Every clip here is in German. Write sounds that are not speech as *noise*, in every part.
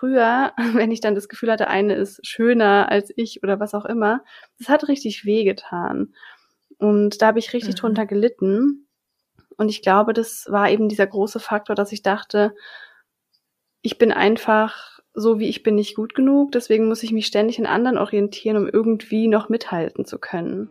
Früher, *laughs* wenn ich dann das Gefühl hatte, eine ist schöner als ich oder was auch immer, das hat richtig wehgetan. Und da habe ich richtig mhm. drunter gelitten. Und ich glaube, das war eben dieser große Faktor, dass ich dachte, ich bin einfach so, wie ich bin, nicht gut genug. Deswegen muss ich mich ständig in anderen orientieren, um irgendwie noch mithalten zu können.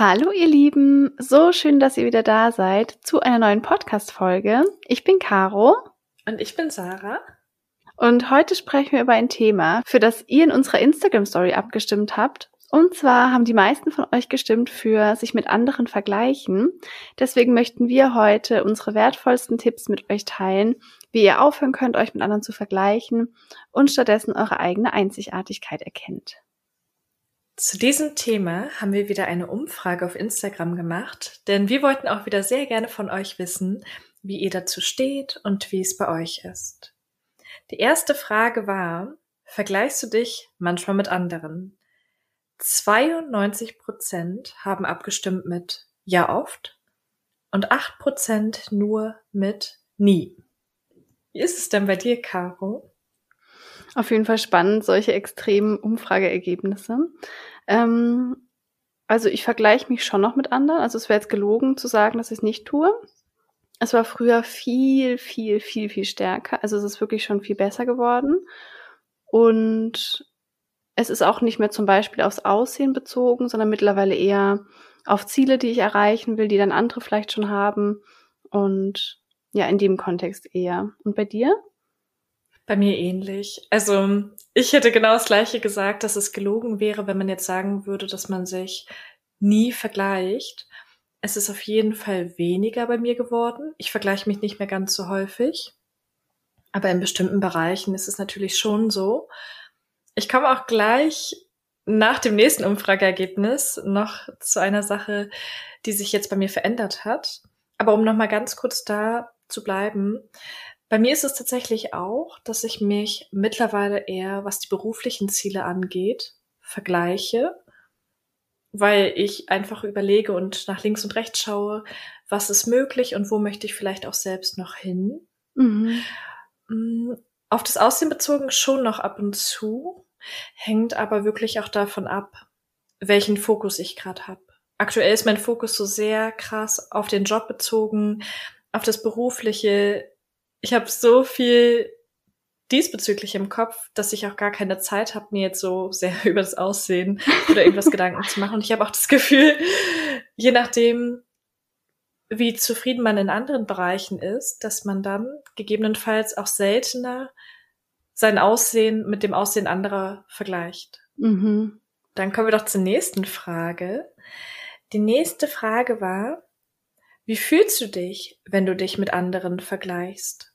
Hallo ihr Lieben, so schön, dass ihr wieder da seid zu einer neuen Podcast-Folge. Ich bin Caro. Und ich bin Sarah. Und heute sprechen wir über ein Thema, für das ihr in unserer Instagram-Story abgestimmt habt. Und zwar haben die meisten von euch gestimmt für sich mit anderen vergleichen. Deswegen möchten wir heute unsere wertvollsten Tipps mit euch teilen, wie ihr aufhören könnt, euch mit anderen zu vergleichen und stattdessen eure eigene Einzigartigkeit erkennt. Zu diesem Thema haben wir wieder eine Umfrage auf Instagram gemacht, denn wir wollten auch wieder sehr gerne von euch wissen, wie ihr dazu steht und wie es bei euch ist. Die erste Frage war, vergleichst du dich manchmal mit anderen? 92 Prozent haben abgestimmt mit ja oft und 8 Prozent nur mit nie. Wie ist es denn bei dir, Caro? Auf jeden Fall spannend, solche extremen Umfrageergebnisse. Ähm, also ich vergleiche mich schon noch mit anderen. Also es wäre jetzt gelogen zu sagen, dass ich es nicht tue. Es war früher viel, viel, viel, viel stärker. Also es ist wirklich schon viel besser geworden. Und es ist auch nicht mehr zum Beispiel aufs Aussehen bezogen, sondern mittlerweile eher auf Ziele, die ich erreichen will, die dann andere vielleicht schon haben. Und ja, in dem Kontext eher. Und bei dir? Bei mir ähnlich. Also ich hätte genau das gleiche gesagt, dass es gelogen wäre, wenn man jetzt sagen würde, dass man sich nie vergleicht. Es ist auf jeden Fall weniger bei mir geworden. Ich vergleiche mich nicht mehr ganz so häufig. Aber in bestimmten Bereichen ist es natürlich schon so. Ich komme auch gleich nach dem nächsten Umfrageergebnis noch zu einer Sache, die sich jetzt bei mir verändert hat. Aber um noch mal ganz kurz da zu bleiben, bei mir ist es tatsächlich auch, dass ich mich mittlerweile eher, was die beruflichen Ziele angeht, vergleiche, weil ich einfach überlege und nach links und rechts schaue, was ist möglich und wo möchte ich vielleicht auch selbst noch hin. Mhm. Mm, auf das Aussehen bezogen schon noch ab und zu, hängt aber wirklich auch davon ab, welchen Fokus ich gerade habe. Aktuell ist mein Fokus so sehr krass auf den Job bezogen, auf das Berufliche, ich habe so viel diesbezüglich im Kopf, dass ich auch gar keine Zeit habe, mir jetzt so sehr *laughs* über das Aussehen oder irgendwas Gedanken zu machen. Und ich habe auch das Gefühl, je nachdem, wie zufrieden man in anderen Bereichen ist, dass man dann gegebenenfalls auch seltener sein Aussehen mit dem Aussehen anderer vergleicht. Mhm. Dann kommen wir doch zur nächsten Frage. Die nächste Frage war, wie fühlst du dich, wenn du dich mit anderen vergleichst?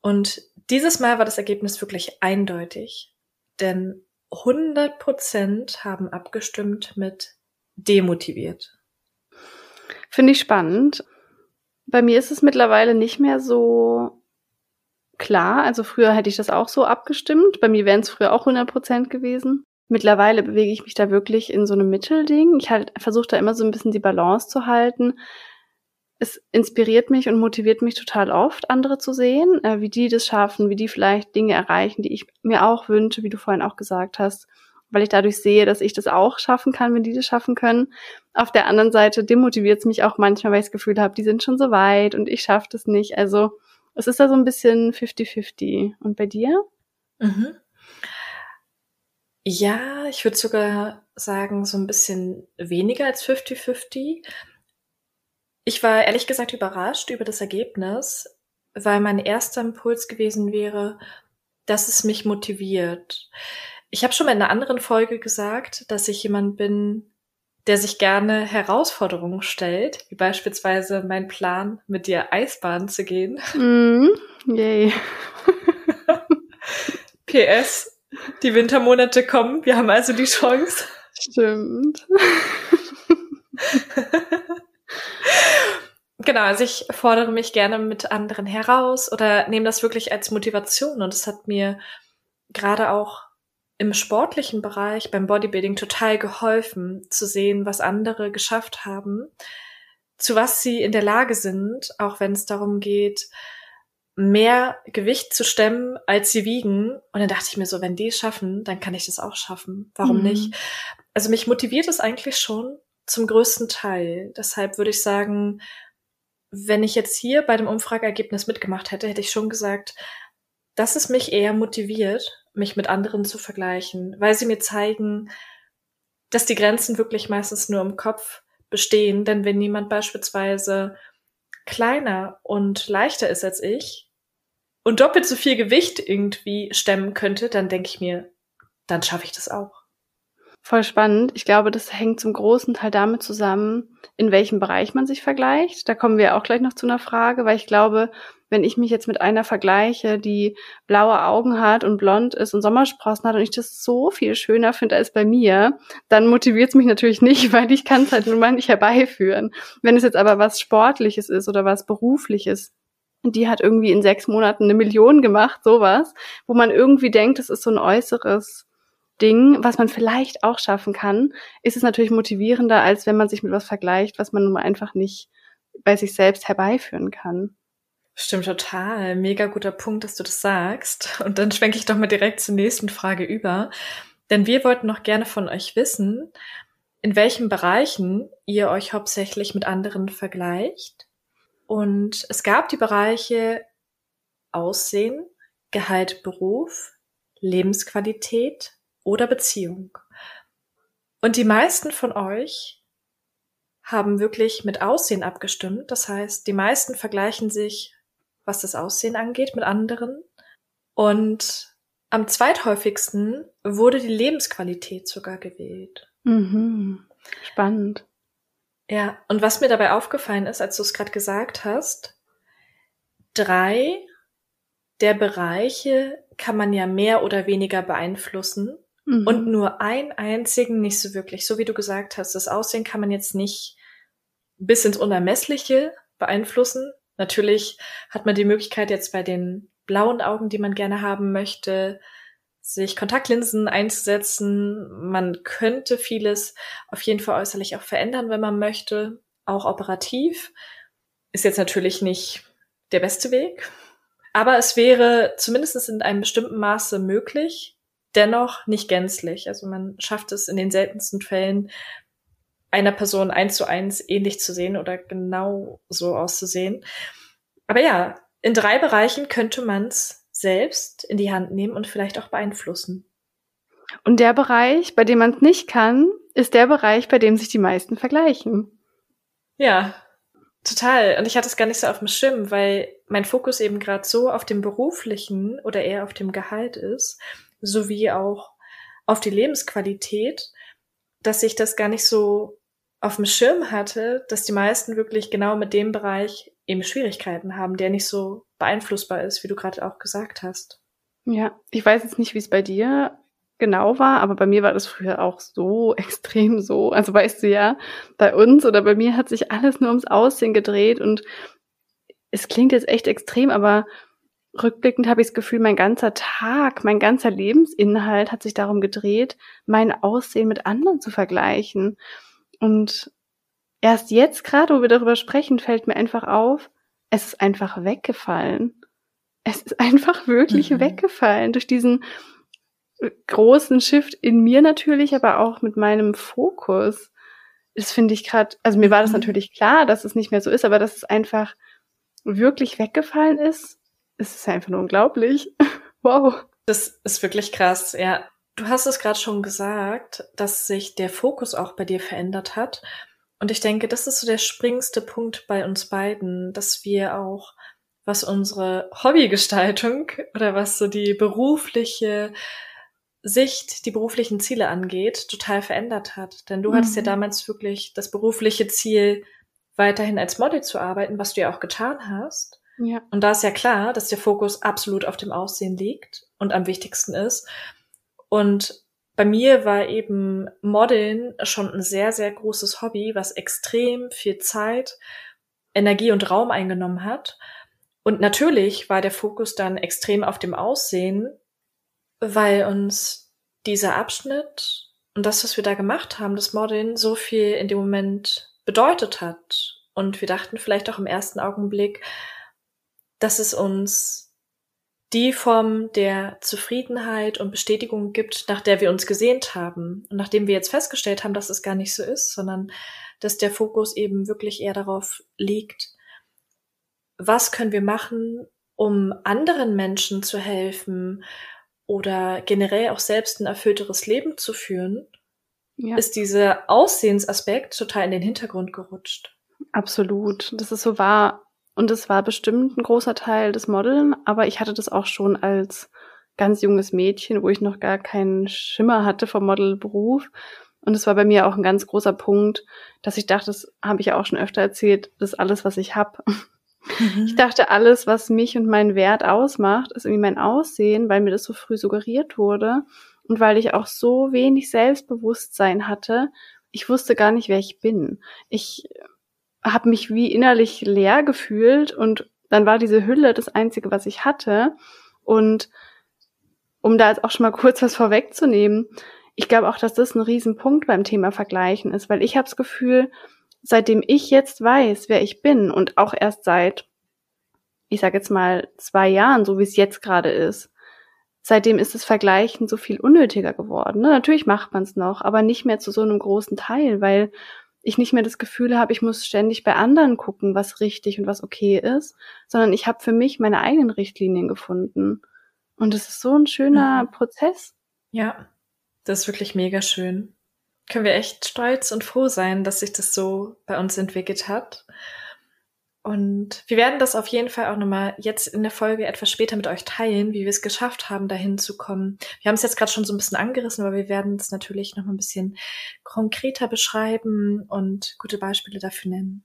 Und dieses Mal war das Ergebnis wirklich eindeutig, denn 100 Prozent haben abgestimmt mit demotiviert. Finde ich spannend. Bei mir ist es mittlerweile nicht mehr so klar. Also früher hätte ich das auch so abgestimmt. Bei mir wären es früher auch 100 Prozent gewesen. Mittlerweile bewege ich mich da wirklich in so einem Mittelding. Ich halt versuche da immer so ein bisschen die Balance zu halten es inspiriert mich und motiviert mich total oft, andere zu sehen, äh, wie die das schaffen, wie die vielleicht Dinge erreichen, die ich mir auch wünsche, wie du vorhin auch gesagt hast, weil ich dadurch sehe, dass ich das auch schaffen kann, wenn die das schaffen können. Auf der anderen Seite demotiviert es mich auch manchmal, weil ich das Gefühl habe, die sind schon so weit und ich schaffe das nicht. Also es ist da so ein bisschen 50-50. Und bei dir? Mhm. Ja, ich würde sogar sagen, so ein bisschen weniger als 50-50. Ich war ehrlich gesagt überrascht über das Ergebnis, weil mein erster Impuls gewesen wäre, dass es mich motiviert. Ich habe schon mal in einer anderen Folge gesagt, dass ich jemand bin, der sich gerne Herausforderungen stellt, wie beispielsweise mein Plan, mit dir Eisbahn zu gehen. Mm, yay. *laughs* PS, die Wintermonate kommen, wir haben also die Chance. Stimmt. *laughs* genau, also ich fordere mich gerne mit anderen heraus oder nehme das wirklich als Motivation und es hat mir gerade auch im sportlichen Bereich beim Bodybuilding total geholfen zu sehen, was andere geschafft haben, zu was sie in der Lage sind, auch wenn es darum geht, mehr Gewicht zu stemmen, als sie wiegen. Und dann dachte ich mir so, wenn die es schaffen, dann kann ich das auch schaffen. Warum mhm. nicht? Also mich motiviert es eigentlich schon zum größten Teil. Deshalb würde ich sagen, wenn ich jetzt hier bei dem Umfrageergebnis mitgemacht hätte, hätte ich schon gesagt, dass es mich eher motiviert, mich mit anderen zu vergleichen, weil sie mir zeigen, dass die Grenzen wirklich meistens nur im Kopf bestehen. Denn wenn jemand beispielsweise kleiner und leichter ist als ich und doppelt so viel Gewicht irgendwie stemmen könnte, dann denke ich mir, dann schaffe ich das auch. Voll spannend. Ich glaube, das hängt zum großen Teil damit zusammen, in welchem Bereich man sich vergleicht. Da kommen wir auch gleich noch zu einer Frage, weil ich glaube, wenn ich mich jetzt mit einer vergleiche, die blaue Augen hat und blond ist und Sommersprossen hat und ich das so viel schöner finde als bei mir, dann motiviert es mich natürlich nicht, *laughs* weil ich kann es halt nun mal nicht herbeiführen. Wenn es jetzt aber was Sportliches ist oder was Berufliches, die hat irgendwie in sechs Monaten eine Million gemacht, sowas, wo man irgendwie denkt, das ist so ein äußeres Ding, was man vielleicht auch schaffen kann, ist es natürlich motivierender, als wenn man sich mit was vergleicht, was man nun einfach nicht bei sich selbst herbeiführen kann. Stimmt total. Mega guter Punkt, dass du das sagst. Und dann schwenke ich doch mal direkt zur nächsten Frage über. Denn wir wollten noch gerne von euch wissen, in welchen Bereichen ihr euch hauptsächlich mit anderen vergleicht. Und es gab die Bereiche Aussehen, Gehalt, Beruf, Lebensqualität oder Beziehung. Und die meisten von euch haben wirklich mit Aussehen abgestimmt. Das heißt, die meisten vergleichen sich was das Aussehen angeht, mit anderen. Und am zweithäufigsten wurde die Lebensqualität sogar gewählt. Mhm. Spannend. Ja, und was mir dabei aufgefallen ist, als du es gerade gesagt hast, drei der Bereiche kann man ja mehr oder weniger beeinflussen mhm. und nur einen einzigen nicht so wirklich. So wie du gesagt hast, das Aussehen kann man jetzt nicht bis ins Unermessliche beeinflussen, Natürlich hat man die Möglichkeit jetzt bei den blauen Augen, die man gerne haben möchte, sich Kontaktlinsen einzusetzen. Man könnte vieles auf jeden Fall äußerlich auch verändern, wenn man möchte, auch operativ. Ist jetzt natürlich nicht der beste Weg, aber es wäre zumindest in einem bestimmten Maße möglich, dennoch nicht gänzlich. Also man schafft es in den seltensten Fällen, einer Person eins zu eins ähnlich zu sehen oder genau so auszusehen. Aber ja, in drei Bereichen könnte man es selbst in die Hand nehmen und vielleicht auch beeinflussen. Und der Bereich, bei dem man es nicht kann, ist der Bereich, bei dem sich die meisten vergleichen. Ja, total. Und ich hatte es gar nicht so auf dem Schirm, weil mein Fokus eben gerade so auf dem beruflichen oder eher auf dem Gehalt ist, sowie auch auf die Lebensqualität, dass ich das gar nicht so auf dem Schirm hatte, dass die meisten wirklich genau mit dem Bereich eben Schwierigkeiten haben, der nicht so beeinflussbar ist, wie du gerade auch gesagt hast. Ja, ich weiß jetzt nicht, wie es bei dir genau war, aber bei mir war das früher auch so *laughs* extrem so. Also weißt du ja, bei uns oder bei mir hat sich alles nur ums Aussehen gedreht und es klingt jetzt echt extrem, aber rückblickend habe ich das Gefühl, mein ganzer Tag, mein ganzer Lebensinhalt hat sich darum gedreht, mein Aussehen mit anderen zu vergleichen. Und erst jetzt gerade, wo wir darüber sprechen, fällt mir einfach auf, es ist einfach weggefallen. Es ist einfach wirklich mhm. weggefallen durch diesen großen Shift in mir natürlich, aber auch mit meinem Fokus. Das finde ich gerade, also mir war das mhm. natürlich klar, dass es nicht mehr so ist, aber dass es einfach wirklich weggefallen ist, ist es einfach nur unglaublich. *laughs* wow. Das ist wirklich krass, ja. Du hast es gerade schon gesagt, dass sich der Fokus auch bei dir verändert hat. Und ich denke, das ist so der springendste Punkt bei uns beiden, dass wir auch, was unsere Hobbygestaltung *laughs* oder was so die berufliche Sicht, die beruflichen Ziele angeht, total verändert hat. Denn du mhm. hattest ja mhm. damals wirklich das berufliche Ziel, weiterhin als Model zu arbeiten, was du ja auch getan hast. Ja. Und da ist ja klar, dass der Fokus absolut auf dem Aussehen liegt und am wichtigsten ist. Und bei mir war eben Modeln schon ein sehr, sehr großes Hobby, was extrem viel Zeit, Energie und Raum eingenommen hat. Und natürlich war der Fokus dann extrem auf dem Aussehen, weil uns dieser Abschnitt und das, was wir da gemacht haben, das Modeln, so viel in dem Moment bedeutet hat. Und wir dachten vielleicht auch im ersten Augenblick, dass es uns die Form der Zufriedenheit und Bestätigung gibt, nach der wir uns gesehnt haben. Und nachdem wir jetzt festgestellt haben, dass es gar nicht so ist, sondern dass der Fokus eben wirklich eher darauf liegt, was können wir machen, um anderen Menschen zu helfen oder generell auch selbst ein erfüllteres Leben zu führen, ja. ist dieser Aussehensaspekt total in den Hintergrund gerutscht. Absolut. Das ist so wahr. Und es war bestimmt ein großer Teil des Modeln, aber ich hatte das auch schon als ganz junges Mädchen, wo ich noch gar keinen Schimmer hatte vom Modelberuf. Und es war bei mir auch ein ganz großer Punkt, dass ich dachte, das habe ich ja auch schon öfter erzählt, das ist alles, was ich habe. Mhm. Ich dachte, alles, was mich und meinen Wert ausmacht, ist irgendwie mein Aussehen, weil mir das so früh suggeriert wurde und weil ich auch so wenig Selbstbewusstsein hatte. Ich wusste gar nicht, wer ich bin. Ich habe mich wie innerlich leer gefühlt und dann war diese Hülle das Einzige, was ich hatte. Und um da jetzt auch schon mal *laughs* kurz was vorwegzunehmen, ich glaube auch, dass das ein Riesenpunkt beim Thema Vergleichen ist, weil ich habe das Gefühl, seitdem ich jetzt weiß, wer ich bin und auch erst seit, ich sage jetzt mal, zwei Jahren, so wie es jetzt gerade ist, seitdem ist das Vergleichen so viel unnötiger geworden. Ne? Natürlich macht man es noch, aber nicht mehr zu so einem großen Teil, weil ich nicht mehr das Gefühl habe, ich muss ständig bei anderen gucken, was richtig und was okay ist, sondern ich habe für mich meine eigenen Richtlinien gefunden. Und es ist so ein schöner mhm. Prozess. Ja, das ist wirklich mega schön können wir echt stolz und froh sein, dass sich das so bei uns entwickelt hat. Und wir werden das auf jeden Fall auch nochmal jetzt in der Folge etwas später mit euch teilen, wie wir es geschafft haben, dahin zu kommen. Wir haben es jetzt gerade schon so ein bisschen angerissen, aber wir werden es natürlich noch mal ein bisschen konkreter beschreiben und gute Beispiele dafür nennen.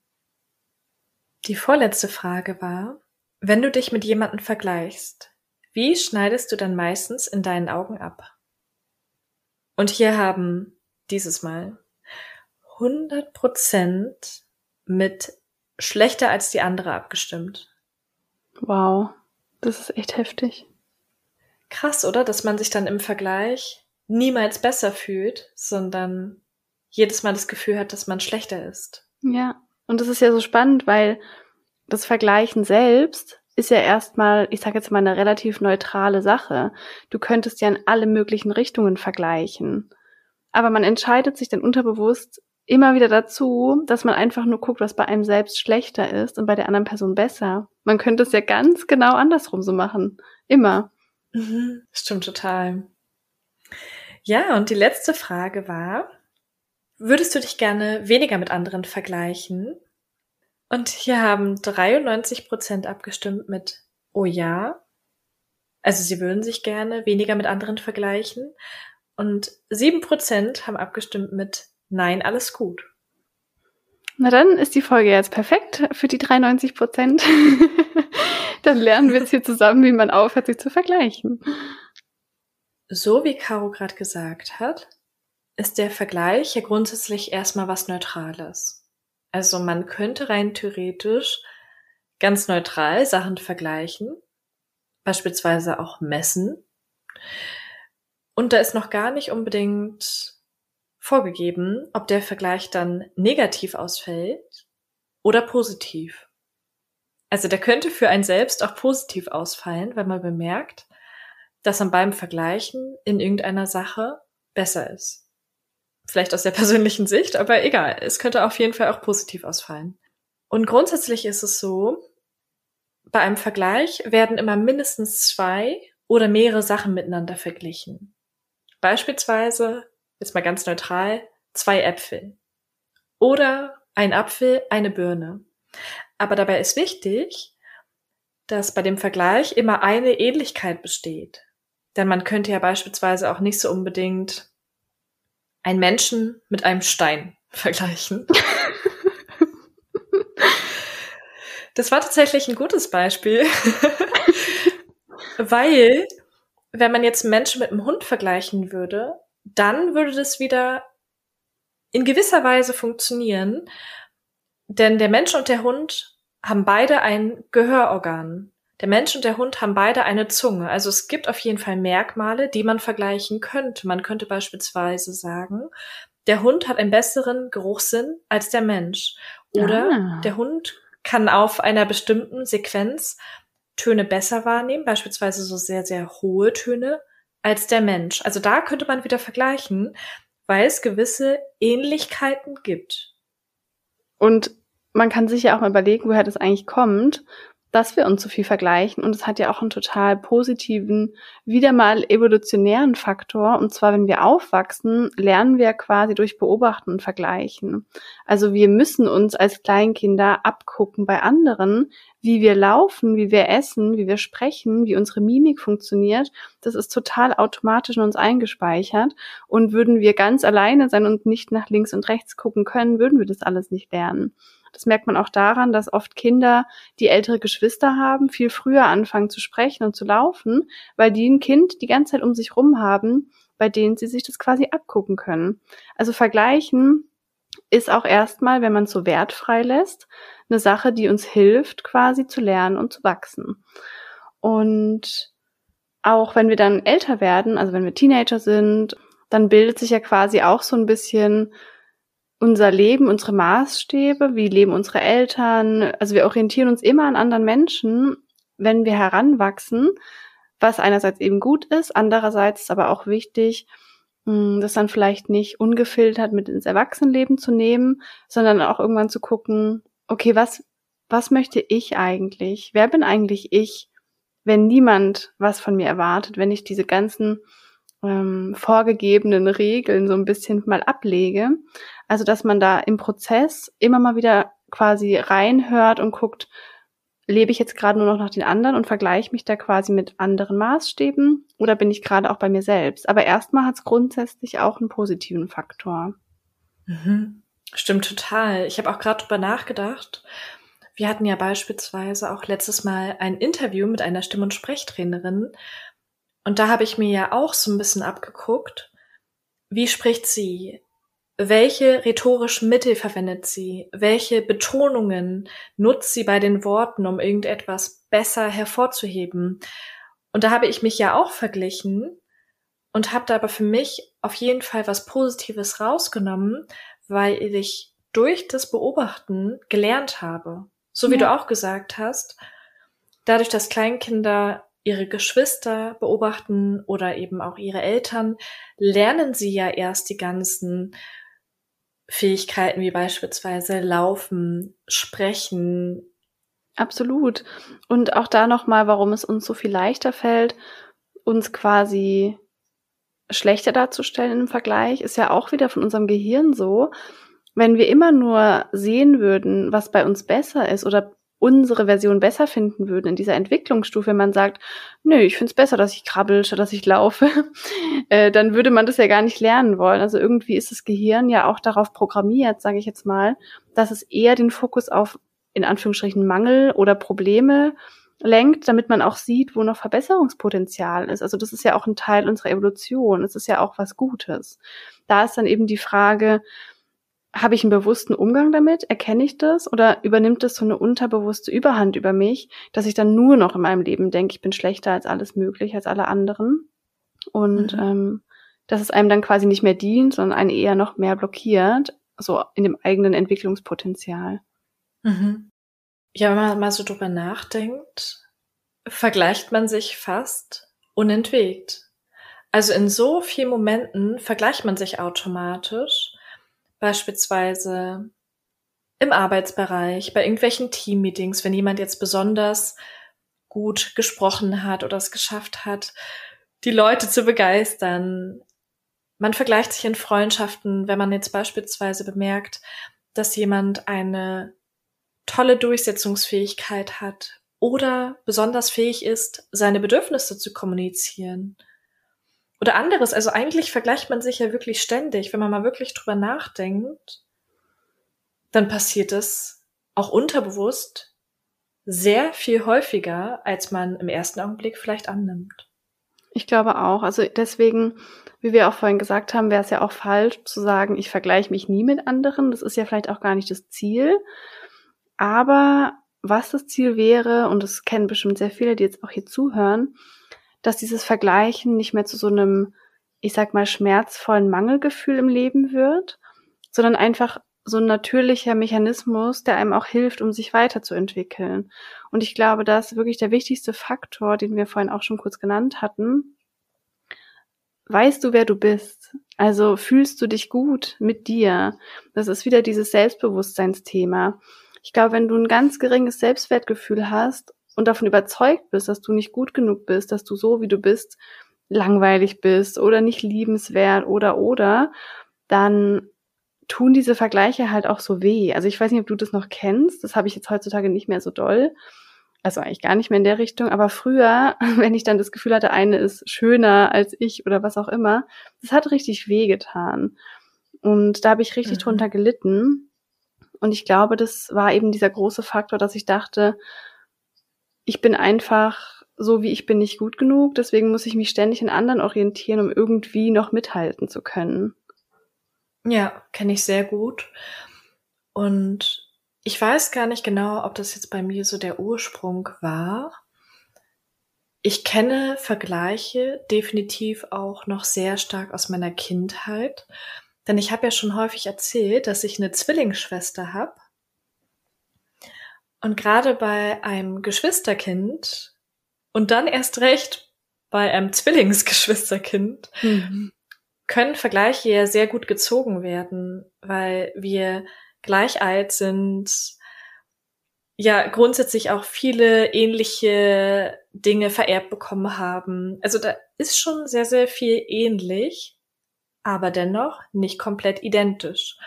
Die vorletzte Frage war, wenn du dich mit jemandem vergleichst, wie schneidest du dann meistens in deinen Augen ab? Und hier haben dieses Mal 100 Prozent mit schlechter als die andere abgestimmt. Wow, das ist echt heftig. Krass, oder? Dass man sich dann im Vergleich niemals besser fühlt, sondern jedes Mal das Gefühl hat, dass man schlechter ist. Ja, und das ist ja so spannend, weil das Vergleichen selbst ist ja erstmal, ich sage jetzt mal, eine relativ neutrale Sache. Du könntest ja in alle möglichen Richtungen vergleichen. Aber man entscheidet sich dann unterbewusst immer wieder dazu, dass man einfach nur guckt, was bei einem selbst schlechter ist und bei der anderen Person besser. Man könnte es ja ganz genau andersrum so machen. Immer. Mhm, stimmt total. Ja, und die letzte Frage war, würdest du dich gerne weniger mit anderen vergleichen? Und hier haben 93 Prozent abgestimmt mit Oh ja. Also sie würden sich gerne weniger mit anderen vergleichen. Und sieben Prozent haben abgestimmt mit Nein, alles gut. Na dann ist die Folge jetzt perfekt für die 93 Prozent. *laughs* dann lernen wir jetzt hier zusammen, wie man aufhört, sich zu vergleichen. So wie Caro gerade gesagt hat, ist der Vergleich ja grundsätzlich erstmal was Neutrales. Also man könnte rein theoretisch ganz neutral Sachen vergleichen, beispielsweise auch messen. Und da ist noch gar nicht unbedingt vorgegeben, ob der Vergleich dann negativ ausfällt oder positiv. Also der könnte für einen selbst auch positiv ausfallen, wenn man bemerkt, dass man beim Vergleichen in irgendeiner Sache besser ist. Vielleicht aus der *laughs* persönlichen Sicht, aber egal. Es könnte auf jeden Fall auch positiv ausfallen. Und grundsätzlich ist es so, bei einem Vergleich werden immer mindestens zwei oder mehrere Sachen miteinander verglichen. Beispielsweise, jetzt mal ganz neutral, zwei Äpfel. Oder ein Apfel, eine Birne. Aber dabei ist wichtig, dass bei dem Vergleich immer eine Ähnlichkeit besteht. Denn man könnte ja beispielsweise auch nicht so unbedingt einen Menschen mit einem Stein *laughs* vergleichen. das war tatsächlich ein gutes Beispiel, *laughs* weil wenn man jetzt Menschen mit einem Hund vergleichen würde, dann würde das wieder in gewisser Weise funktionieren, denn der Mensch und der Hund haben beide ein Gehörorgan. Der Mensch und der Hund haben beide eine Zunge. Also es gibt auf jeden Fall Merkmale, die man vergleichen könnte. Man könnte beispielsweise sagen, der Hund hat einen besseren Geruchssinn als der Mensch. Oder ah. der Hund kann auf einer bestimmten Sequenz Töne besser wahrnehmen, beispielsweise so sehr, sehr hohe Töne, als der Mensch. Also da könnte man wieder vergleichen, weil es gewisse Ähnlichkeiten gibt. Und man kann sich ja auch mal überlegen, woher das eigentlich kommt dass wir uns so viel vergleichen. Und es hat ja auch einen total positiven, wieder mal evolutionären Faktor. Und zwar, wenn wir aufwachsen, lernen wir quasi durch Beobachten und Vergleichen. Also wir müssen uns als Kleinkinder abgucken bei anderen, wie wir laufen, wie wir essen, wie wir sprechen, wie unsere Mimik funktioniert. Das ist total automatisch in uns eingespeichert. Und würden wir ganz alleine sein und nicht nach links und rechts gucken können, würden wir das alles nicht lernen. Das merkt man auch daran, dass oft Kinder, die ältere Geschwister haben, viel früher anfangen zu sprechen und zu laufen, weil die ein Kind die ganze Zeit um sich rum haben, bei denen sie sich das quasi abgucken können. Also vergleichen ist auch erstmal, wenn man es so wertfrei lässt, eine Sache, die uns hilft, quasi zu lernen und zu wachsen. Und auch wenn wir dann älter werden, also wenn wir Teenager sind, dann bildet sich ja quasi auch so ein bisschen unser Leben, unsere Maßstäbe, wie leben unsere Eltern. Also wir orientieren uns immer an anderen Menschen, wenn wir heranwachsen, was einerseits eben gut ist, andererseits ist aber auch wichtig, hm, das dann vielleicht nicht ungefiltert mit ins Erwachsenenleben zu nehmen, sondern auch irgendwann zu gucken, okay, was, was möchte ich eigentlich? Wer bin eigentlich ich, wenn niemand was von mir erwartet, wenn ich diese ganzen ähm, vorgegebenen Regeln so ein bisschen mal ablege. Also, dass man da im Prozess immer mal wieder quasi reinhört und guckt, lebe ich jetzt gerade nur noch nach den anderen und vergleiche mich da quasi mit anderen Maßstäben oder bin ich gerade auch bei mir selbst? Aber erstmal hat es grundsätzlich auch einen positiven Faktor. Mhm. Stimmt total. Ich habe auch gerade drüber nachgedacht. Wir hatten ja beispielsweise auch letztes Mal ein Interview mit einer Stimm- und Sprechtrainerin, und da habe ich mir ja auch so ein bisschen abgeguckt, wie spricht sie? Welche rhetorischen Mittel verwendet sie? Welche Betonungen nutzt sie bei den Worten, um irgendetwas besser hervorzuheben? Und da habe ich mich ja auch verglichen und habe da aber für mich auf jeden Fall was Positives rausgenommen, weil ich durch das Beobachten gelernt habe. So wie ja. du auch gesagt hast, dadurch, dass Kleinkinder ihre Geschwister beobachten oder eben auch ihre Eltern, lernen sie ja erst die ganzen Fähigkeiten wie beispielsweise Laufen, Sprechen. Absolut. Und auch da nochmal, warum es uns so viel leichter fällt, uns quasi schlechter darzustellen im Vergleich, ist ja auch wieder von unserem Gehirn so. Wenn wir immer nur sehen würden, was bei uns besser ist oder unsere Version besser finden würden in dieser Entwicklungsstufe, wenn man sagt, nö, ich finde es besser, dass ich krabbel, statt dass ich laufe, *laughs* äh, dann würde man das ja gar nicht lernen wollen. Also irgendwie ist das Gehirn ja auch darauf programmiert, sage ich jetzt mal, dass es eher den Fokus auf in Anführungsstrichen Mangel oder Probleme lenkt, damit man auch sieht, wo noch Verbesserungspotenzial ist. Also das ist ja auch ein Teil unserer Evolution. Es ist ja auch was Gutes. Da ist dann eben die Frage, habe ich einen bewussten Umgang damit? Erkenne ich das? Oder übernimmt das so eine unterbewusste Überhand über mich, dass ich dann nur noch in meinem Leben denke, ich bin schlechter als alles möglich, als alle anderen? Und mhm. ähm, dass es einem dann quasi nicht mehr dient, sondern einen eher noch mehr blockiert, so in dem eigenen Entwicklungspotenzial. Mhm. Ja, wenn man mal so drüber nachdenkt, vergleicht man sich fast unentwegt. Also in so vielen Momenten vergleicht man sich automatisch Beispielsweise im Arbeitsbereich, bei irgendwelchen Teammeetings, wenn jemand jetzt besonders gut gesprochen hat oder es geschafft hat, die Leute zu begeistern. Man vergleicht sich in Freundschaften, wenn man jetzt beispielsweise bemerkt, dass jemand eine tolle Durchsetzungsfähigkeit hat oder besonders fähig ist, seine Bedürfnisse zu kommunizieren. Oder anderes, also eigentlich vergleicht man sich ja wirklich ständig. Wenn man mal wirklich drüber nachdenkt, dann passiert es auch unterbewusst sehr viel häufiger, als man im ersten Augenblick vielleicht annimmt. Ich glaube auch. Also deswegen, wie wir auch vorhin gesagt haben, wäre es ja auch falsch zu sagen, ich vergleiche mich nie mit anderen. Das ist ja vielleicht auch gar nicht das Ziel. Aber was das Ziel wäre, und das kennen bestimmt sehr viele, die jetzt auch hier zuhören, dass dieses Vergleichen nicht mehr zu so einem, ich sag mal, schmerzvollen Mangelgefühl im Leben wird, sondern einfach so ein natürlicher Mechanismus, der einem auch hilft, um sich weiterzuentwickeln. Und ich glaube, das ist wirklich der wichtigste Faktor, den wir vorhin auch schon kurz genannt hatten. Weißt du, wer du bist? Also fühlst du dich gut mit dir? Das ist wieder dieses Selbstbewusstseinsthema. Ich glaube, wenn du ein ganz geringes Selbstwertgefühl hast und davon überzeugt bist, dass du nicht gut genug bist, dass du so wie du bist langweilig bist oder nicht liebenswert oder oder, dann tun diese Vergleiche halt auch so weh. Also ich weiß nicht, ob du das noch kennst, das habe ich jetzt heutzutage nicht mehr so doll. Also eigentlich gar nicht mehr in der Richtung, aber früher, *laughs* wenn ich dann das Gefühl hatte, eine ist schöner als ich oder was auch immer, das hat richtig weh getan. Und da habe ich richtig mhm. drunter gelitten. Und ich glaube, das war eben dieser große Faktor, dass ich dachte, ich bin einfach so, wie ich bin, nicht gut genug. Deswegen muss ich mich ständig in anderen orientieren, um irgendwie noch mithalten zu können. Ja, kenne ich sehr gut. Und ich weiß gar nicht genau, ob das jetzt bei mir so der Ursprung war. Ich kenne Vergleiche definitiv auch noch sehr stark aus meiner Kindheit. Denn ich habe ja schon häufig erzählt, dass ich eine Zwillingsschwester habe. Und gerade bei einem Geschwisterkind und dann erst recht bei einem Zwillingsgeschwisterkind mhm. können Vergleiche ja sehr gut gezogen werden, weil wir gleich alt sind, ja grundsätzlich auch viele ähnliche Dinge vererbt bekommen haben. Also da ist schon sehr, sehr viel ähnlich, aber dennoch nicht komplett identisch.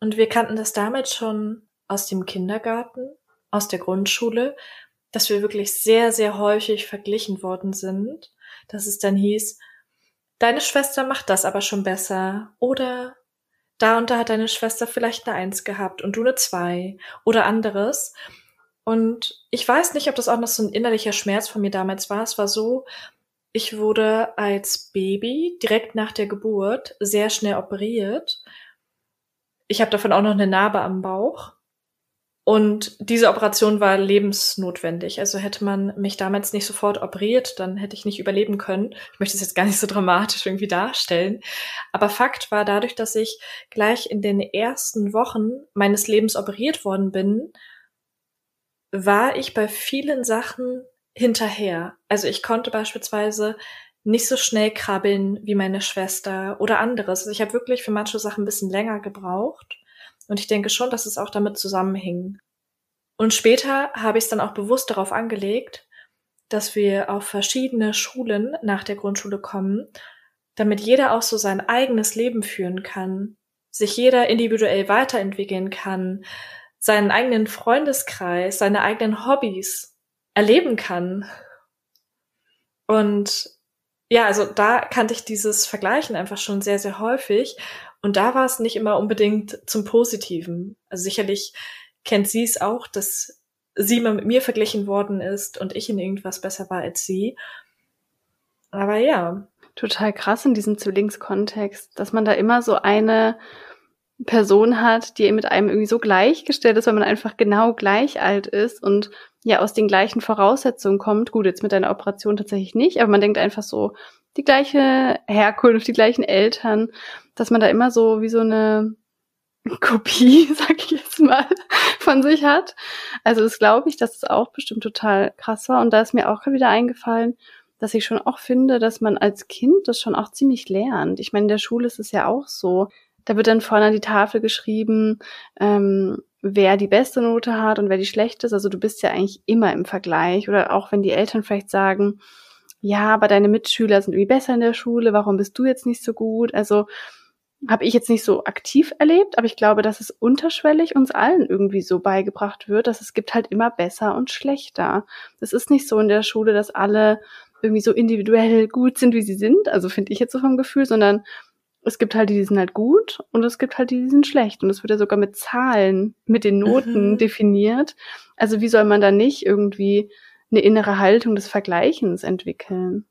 Und wir kannten das damals schon aus dem Kindergarten aus der Grundschule, dass wir wirklich sehr, sehr häufig verglichen worden sind, dass es dann hieß, deine Schwester macht das aber schon besser oder da und da hat deine Schwester vielleicht eine Eins gehabt und du eine Zwei oder anderes. Und ich weiß nicht, ob das auch noch so ein innerlicher Schmerz von mir damals war. Es war so, ich wurde als Baby direkt nach der Geburt sehr schnell operiert. Ich habe davon auch noch eine Narbe am Bauch. Und diese Operation war lebensnotwendig. Also hätte man mich damals nicht sofort operiert, dann hätte ich nicht überleben können. Ich möchte es jetzt gar nicht so dramatisch irgendwie darstellen. Aber Fakt war, dadurch, dass ich gleich in den ersten Wochen meines Lebens operiert worden bin, war ich bei vielen Sachen hinterher. Also ich konnte beispielsweise nicht so schnell krabbeln wie meine Schwester oder anderes. Also ich habe wirklich für manche Sachen ein bisschen länger gebraucht. Und ich denke schon, dass es auch damit zusammenhing. Und später habe ich es dann auch bewusst darauf angelegt, dass wir auf verschiedene Schulen nach der Grundschule kommen, damit jeder auch so sein eigenes Leben führen kann, sich jeder individuell weiterentwickeln kann, seinen eigenen Freundeskreis, seine eigenen Hobbys erleben kann. Und ja, also da kannte ich dieses Vergleichen einfach schon sehr, sehr häufig und da war es nicht immer unbedingt zum Positiven. Also sicherlich kennt sie es auch, dass sie mal mit mir verglichen worden ist und ich in irgendwas besser war als sie. Aber ja. Total krass in diesem Zwillingskontext, dass man da immer so eine Person hat, die mit einem irgendwie so gleichgestellt ist, weil man einfach genau gleich alt ist und ja aus den gleichen Voraussetzungen kommt. Gut, jetzt mit einer Operation tatsächlich nicht, aber man denkt einfach so, die gleiche Herkunft, die gleichen Eltern, dass man da immer so wie so eine *laughs* Kopie, *laughs* sag ich jetzt mal, von sich hat. Also das glaube ich, dass es auch bestimmt total krass war. Und da ist mir auch wieder eingefallen, dass ich schon auch finde, dass man als Kind das schon auch ziemlich lernt. Ich meine, in der Schule ist es ja auch so. Da wird dann vorne an die Tafel geschrieben, ähm, wer die beste Note hat und wer die schlechte ist. Also du bist ja eigentlich immer im Vergleich. Oder auch wenn die Eltern vielleicht sagen, ja, aber deine Mitschüler sind irgendwie besser in der Schule, warum bist du jetzt nicht so gut? Also habe ich jetzt nicht so aktiv erlebt, aber ich glaube, dass es unterschwellig uns allen irgendwie so beigebracht wird, dass es gibt halt immer besser und schlechter. Es ist nicht so in der Schule, dass alle irgendwie so individuell gut sind, wie sie sind. Also finde ich jetzt so vom Gefühl, sondern es gibt halt die, die sind halt gut und es gibt halt die, die sind schlecht. Und es wird ja sogar mit Zahlen, mit den Noten mhm. definiert. Also wie soll man da nicht irgendwie eine innere Haltung des Vergleichens entwickeln?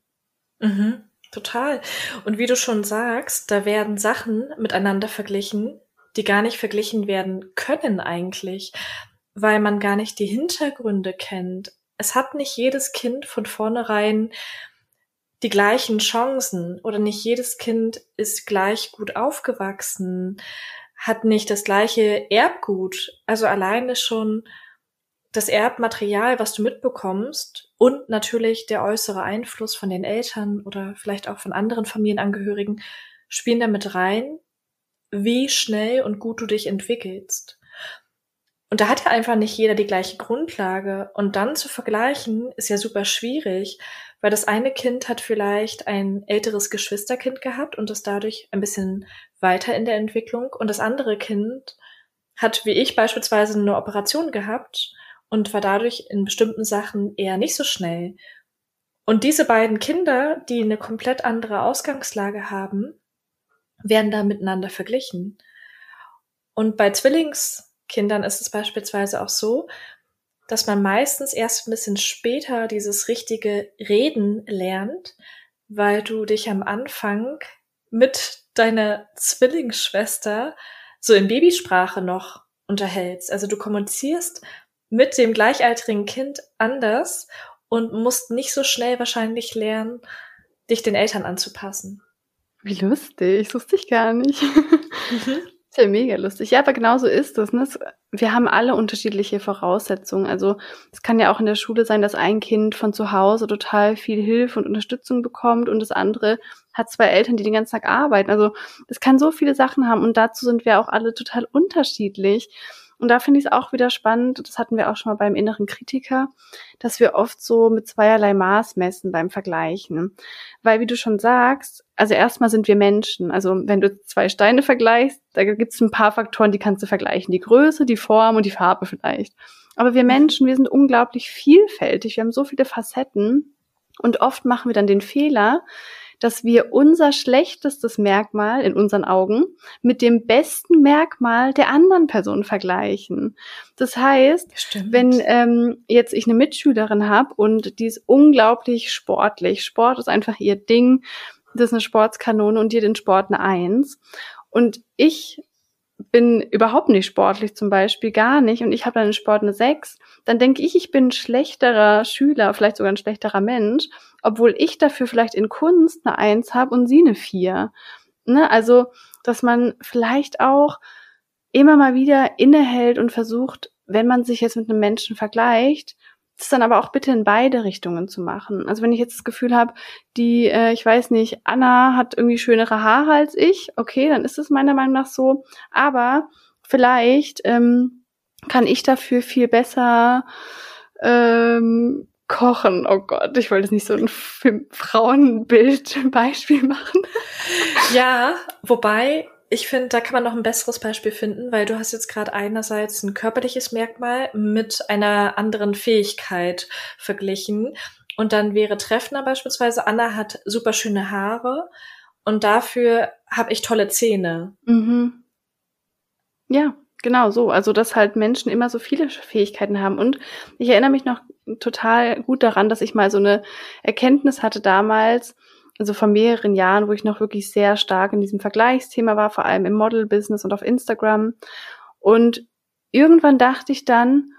Mhm, total. Und wie du schon sagst, da werden Sachen miteinander verglichen, die gar nicht verglichen werden können eigentlich, weil man gar nicht die Hintergründe kennt. Es hat nicht jedes Kind von vornherein die gleichen Chancen oder nicht jedes Kind ist gleich gut aufgewachsen, hat nicht das gleiche Erbgut. Also alleine schon das Erbmaterial, was du mitbekommst und natürlich der äußere Einfluss von den Eltern oder vielleicht auch von anderen Familienangehörigen spielen damit rein, wie schnell und gut du dich entwickelst. Und da hat ja einfach nicht jeder die gleiche Grundlage. Und dann zu vergleichen, ist ja super schwierig, weil das eine Kind hat vielleicht ein älteres Geschwisterkind gehabt und ist dadurch ein bisschen weiter in der Entwicklung. Und das andere Kind hat, wie ich beispielsweise, eine Operation gehabt und war dadurch in bestimmten Sachen eher nicht so schnell. Und diese beiden Kinder, die eine komplett andere Ausgangslage haben, werden da miteinander verglichen. Und bei Zwillingskindern ist es beispielsweise auch so, dass man meistens erst ein bisschen später dieses richtige Reden lernt, weil du dich am Anfang mit deiner Zwillingsschwester so in Babysprache noch unterhältst. Also du kommunizierst mit dem gleichaltrigen Kind anders und musst nicht so schnell wahrscheinlich lernen, dich den Eltern anzupassen. Wie lustig, das wusste ich gar nicht. Mhm. *laughs* Ist ja mega lustig. Ja, aber genau so ist es. Ne? Wir haben alle unterschiedliche Voraussetzungen. Also es kann ja auch in der Schule sein, dass ein Kind von zu Hause total viel Hilfe und Unterstützung bekommt und das andere hat zwei Eltern, die den ganzen Tag arbeiten. Also es kann so viele Sachen haben und dazu sind wir auch alle total unterschiedlich. Und da finde ich es auch wieder spannend, das hatten wir auch schon mal beim inneren Kritiker, dass wir oft so mit zweierlei Maß messen beim Vergleichen. Weil, wie du schon sagst, also erstmal sind wir Menschen. Also wenn du zwei Steine vergleichst, da gibt es ein paar Faktoren, die kannst du vergleichen. Die Größe, die Form und die Farbe vielleicht. Aber wir Menschen, wir sind unglaublich vielfältig. Wir haben so viele Facetten. Und oft machen wir dann den Fehler, dass wir unser schlechtestes Merkmal in unseren Augen mit dem besten Merkmal der anderen Person vergleichen. Das heißt, Stimmt. wenn ähm, jetzt ich eine Mitschülerin habe und die ist unglaublich sportlich, Sport ist einfach ihr Ding, das ist eine Sportskanone und hat den Sport eine Eins. Und ich bin überhaupt nicht sportlich zum Beispiel, gar nicht, und ich habe dann in Sport eine 6, dann denke ich, ich bin ein schlechterer Schüler, vielleicht sogar ein schlechterer Mensch, obwohl ich dafür vielleicht in Kunst eine 1 habe und sie eine 4. Ne? Also, dass man vielleicht auch immer mal wieder innehält und versucht, wenn man sich jetzt mit einem Menschen vergleicht, das dann aber auch bitte in beide Richtungen zu machen. Also wenn ich jetzt das Gefühl habe, die, äh, ich weiß nicht, Anna hat irgendwie schönere Haare als ich, okay, dann ist es meiner Meinung nach so. Aber vielleicht ähm, kann ich dafür viel besser ähm, kochen. Oh Gott, ich wollte jetzt nicht so ein Frauenbild-Beispiel *laughs* machen. Ja, wobei ich finde, da kann man noch ein besseres Beispiel finden, weil du hast jetzt gerade einerseits ein körperliches Merkmal mit einer anderen Fähigkeit verglichen. Und dann wäre Treffner beispielsweise, Anna hat super schöne Haare und dafür habe ich tolle Zähne. Mhm. Ja, genau so. Also, dass halt Menschen immer so viele Fähigkeiten haben. Und ich erinnere mich noch total gut daran, dass ich mal so eine Erkenntnis hatte damals, also vor mehreren Jahren, wo ich noch wirklich sehr stark in diesem Vergleichsthema war, vor allem im Model-Business und auf Instagram. Und irgendwann dachte ich dann,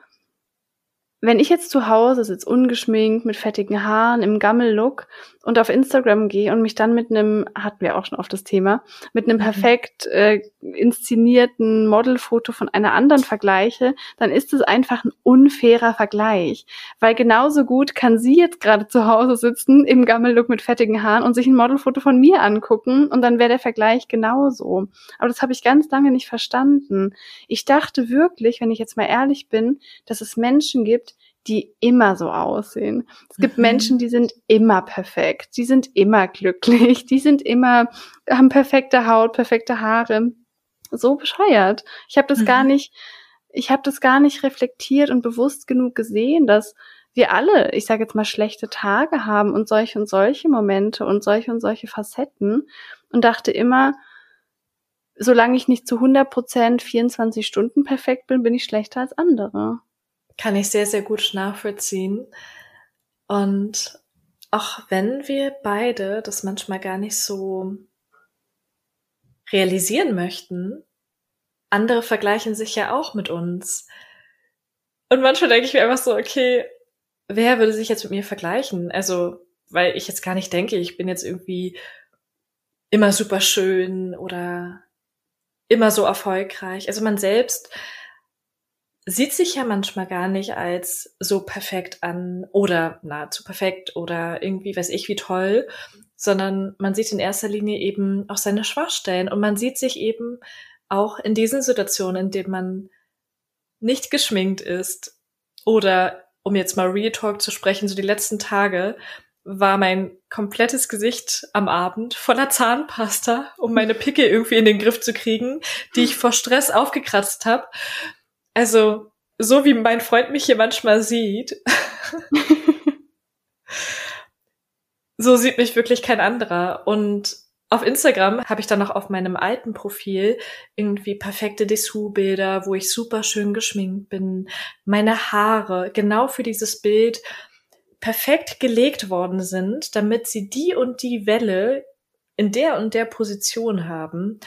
wenn ich jetzt zu Hause sitze, ungeschminkt, mit fettigen Haaren, im Gammel-Look und auf Instagram gehe und mich dann mit einem, hatten wir auch schon oft das Thema, mit einem mhm. perfekt äh, inszenierten Modelfoto von einer anderen vergleiche, dann ist es einfach ein unfairer Vergleich. Weil genauso gut kann sie jetzt gerade zu Hause sitzen, im Gammel-Look mit fettigen Haaren und sich ein Modelfoto von mir angucken und dann wäre der Vergleich genauso. Aber das habe ich ganz lange nicht verstanden. Ich dachte wirklich, wenn ich jetzt mal ehrlich bin, dass es Menschen gibt, die immer so aussehen. Es gibt mhm. Menschen, die sind immer perfekt, die sind immer glücklich, die sind immer, haben perfekte Haut, perfekte Haare. So bescheuert. Ich habe das mhm. gar nicht, ich habe das gar nicht reflektiert und bewusst genug gesehen, dass wir alle, ich sage jetzt mal, schlechte Tage haben und solche und solche Momente und solche und solche Facetten und dachte immer, solange ich nicht zu 100 Prozent 24 Stunden perfekt bin, bin ich schlechter als andere. Kann ich sehr, sehr gut nachvollziehen. Und auch wenn wir beide das manchmal gar nicht so realisieren möchten, andere vergleichen sich ja auch mit uns. Und manchmal denke ich mir einfach so, okay, wer würde sich jetzt mit mir vergleichen? Also, weil ich jetzt gar nicht denke, ich bin jetzt irgendwie immer super schön oder immer so erfolgreich. Also man selbst sieht sich ja manchmal gar nicht als so perfekt an oder nahezu perfekt oder irgendwie weiß ich wie toll, sondern man sieht in erster Linie eben auch seine Schwachstellen und man sieht sich eben auch in diesen Situationen, in denen man nicht geschminkt ist oder um jetzt mal Real Talk zu sprechen, so die letzten Tage war mein komplettes Gesicht am Abend voller Zahnpasta, um meine Pickel irgendwie in den Griff zu kriegen, die ich vor Stress aufgekratzt habe. Also, so wie mein Freund mich hier manchmal sieht, *laughs* so sieht mich wirklich kein anderer. Und auf Instagram habe ich dann noch auf meinem alten Profil irgendwie perfekte Dessous-Bilder, wo ich super schön geschminkt bin, meine Haare genau für dieses Bild perfekt gelegt worden sind, damit sie die und die Welle in der und der Position haben.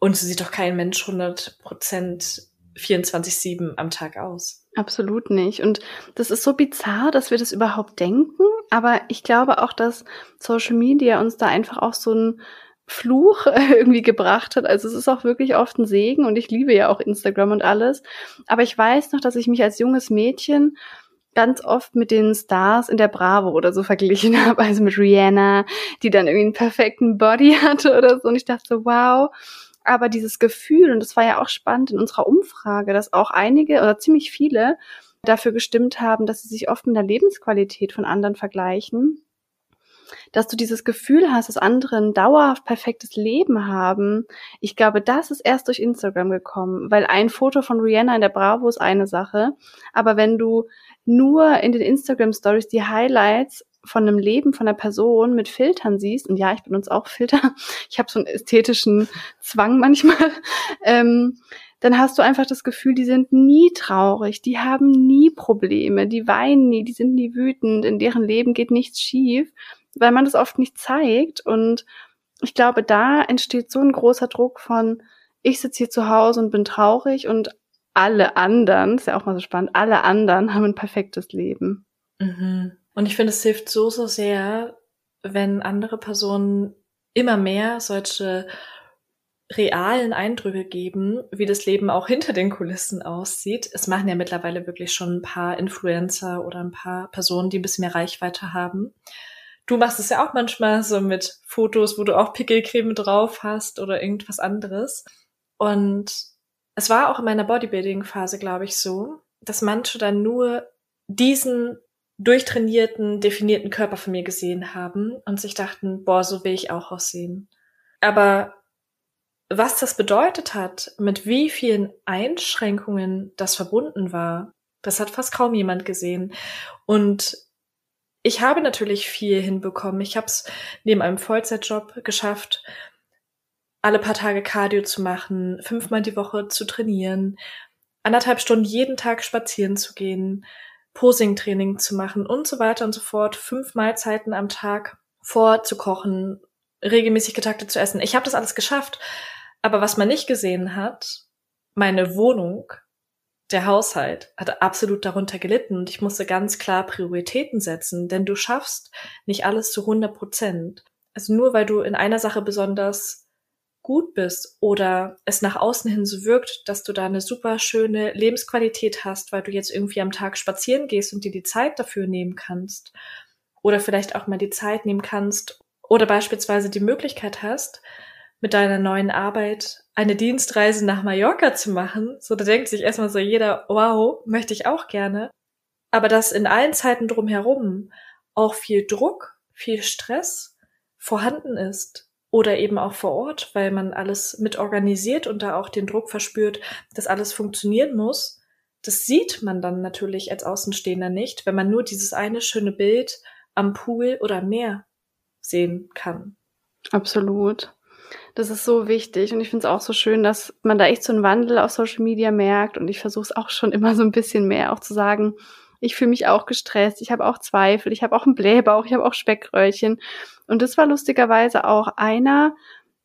Und so sieht doch kein Mensch 100 Prozent 24-7 am Tag aus. Absolut nicht. Und das ist so bizarr, dass wir das überhaupt denken. Aber ich glaube auch, dass Social Media uns da einfach auch so ein Fluch *laughs* irgendwie gebracht hat. Also es ist auch wirklich oft ein Segen und ich liebe ja auch Instagram und alles. Aber ich weiß noch, dass ich mich als junges Mädchen ganz oft mit den Stars in der Bravo oder so verglichen *laughs* habe, also mit Rihanna, die dann irgendwie einen perfekten Body *laughs* hatte oder so. Und ich dachte wow. Aber dieses Gefühl, und das war ja auch spannend in unserer Umfrage, dass auch einige oder ziemlich viele dafür gestimmt haben, dass sie sich oft mit der Lebensqualität von anderen vergleichen dass du dieses Gefühl hast, dass andere ein dauerhaft perfektes Leben haben. Ich glaube, das ist erst durch Instagram gekommen, weil ein Foto von Rihanna in der Bravo ist eine Sache, aber wenn du nur in den Instagram Stories die Highlights von einem Leben von einer Person mit Filtern siehst, und ja, ich benutze auch Filter, *laughs* ich habe so einen ästhetischen Zwang manchmal, *laughs* ähm, dann hast du einfach das Gefühl, die sind nie traurig, die haben nie Probleme, die weinen nie, die sind nie wütend, in deren Leben geht nichts schief weil man das oft nicht zeigt. Und ich glaube, da entsteht so ein großer Druck von, ich sitze hier zu Hause und bin traurig und alle anderen, ist ja auch mal so spannend, alle anderen *laughs* haben ein perfektes Leben. Mhm. Und ich finde, es hilft so, so sehr, wenn andere Personen immer mehr solche realen Eindrücke geben, wie das Leben auch hinter den Kulissen aussieht. Es machen ja mittlerweile wirklich schon ein paar Influencer oder ein paar Personen, die ein bisschen mehr Reichweite haben. Du machst es ja auch manchmal so mit Fotos, wo du auch Pickelcreme drauf hast oder irgendwas anderes. Und es war auch in meiner Bodybuilding-Phase, glaube ich, so, dass manche dann nur diesen durchtrainierten, definierten Körper von mir gesehen haben und sich dachten, boah, so will ich auch aussehen. Aber was das bedeutet hat, mit wie vielen Einschränkungen das verbunden war, das hat fast kaum jemand gesehen. Und ich habe natürlich viel hinbekommen. Ich habe es neben einem Vollzeitjob geschafft, alle paar Tage Cardio zu machen, fünfmal die Woche zu trainieren, anderthalb Stunden jeden Tag spazieren zu gehen, Posing-Training zu machen und so weiter und so fort, fünf Mahlzeiten am Tag vorzukochen, regelmäßig getaktet zu essen. Ich habe das alles geschafft. Aber was man nicht gesehen hat, meine Wohnung der Haushalt hat absolut darunter gelitten und ich musste ganz klar Prioritäten setzen, denn du schaffst nicht alles zu 100 Prozent. Also nur weil du in einer Sache besonders gut bist oder es nach außen hin so wirkt, dass du da eine super schöne Lebensqualität hast, weil du jetzt irgendwie am Tag spazieren gehst und dir die Zeit dafür nehmen kannst oder vielleicht auch mal die Zeit nehmen kannst oder beispielsweise die Möglichkeit hast, mit deiner neuen Arbeit eine Dienstreise nach Mallorca zu machen. So, da denkt sich erstmal so jeder, wow, möchte ich auch gerne. Aber dass in allen Zeiten drumherum auch viel Druck, viel Stress vorhanden ist oder eben auch vor Ort, weil man alles mit organisiert und da auch den Druck verspürt, dass alles funktionieren muss, das sieht man dann natürlich als Außenstehender nicht, wenn man nur dieses eine schöne Bild am Pool oder Meer sehen kann. Absolut. Das ist so wichtig und ich finde es auch so schön, dass man da echt so einen Wandel auf Social Media merkt und ich versuche es auch schon immer so ein bisschen mehr auch zu sagen, ich fühle mich auch gestresst, ich habe auch Zweifel, ich habe auch einen Blähbauch, ich habe auch Speckröllchen und das war lustigerweise auch einer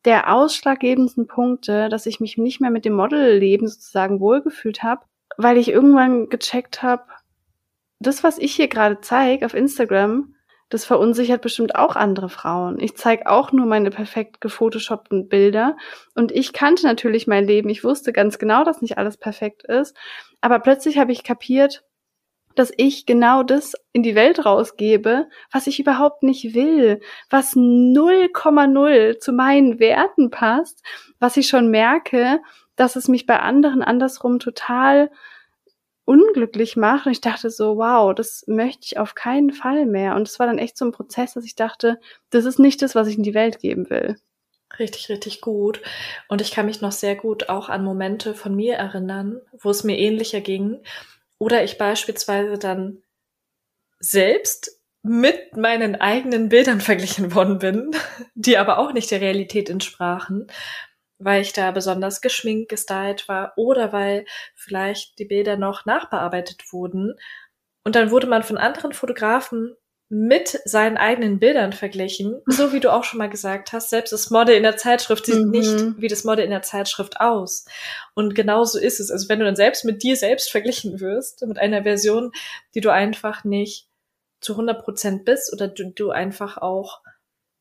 der ausschlaggebendsten Punkte, dass ich mich nicht mehr mit dem Modelleben sozusagen wohlgefühlt habe, weil ich irgendwann gecheckt habe, das, was ich hier gerade zeige auf Instagram, das verunsichert bestimmt auch andere Frauen. Ich zeige auch nur meine perfekt gefotoshoppten Bilder. Und ich kannte natürlich mein Leben. Ich wusste ganz genau, dass nicht alles perfekt ist. Aber plötzlich habe ich kapiert, dass ich genau das in die Welt rausgebe, was ich überhaupt nicht will, was 0,0 zu meinen Werten passt, was ich schon merke, dass es mich bei anderen andersrum total unglücklich macht. Und ich dachte so, wow, das möchte ich auf keinen Fall mehr. Und es war dann echt so ein Prozess, dass ich dachte, das ist nicht das, was ich in die Welt geben will. Richtig, richtig gut. Und ich kann mich noch sehr gut auch an Momente von mir erinnern, wo es mir ähnlicher ging. Oder ich beispielsweise dann selbst mit meinen eigenen Bildern *laughs* verglichen worden bin, die aber auch nicht der Realität entsprachen weil ich da besonders geschminkt, gestylt war oder weil vielleicht die Bilder noch nachbearbeitet wurden. Und dann wurde man von anderen Fotografen mit seinen eigenen Bildern verglichen, so wie du auch schon mal gesagt hast, selbst das Model in der Zeitschrift sieht mhm. nicht wie das Model in der Zeitschrift aus. Und genauso ist es. Also wenn du dann selbst mit dir selbst verglichen wirst, mit einer Version, die du einfach nicht zu 100 Prozent bist oder du, du einfach auch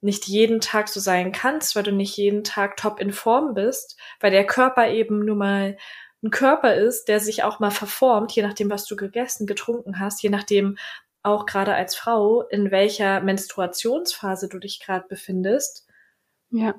nicht jeden Tag so sein kannst, weil du nicht jeden Tag top in Form bist, weil der Körper eben nur mal ein Körper ist, der sich auch mal verformt, je nachdem, was du gegessen, getrunken hast, je nachdem auch gerade als Frau, in welcher Menstruationsphase du dich gerade befindest. Ja,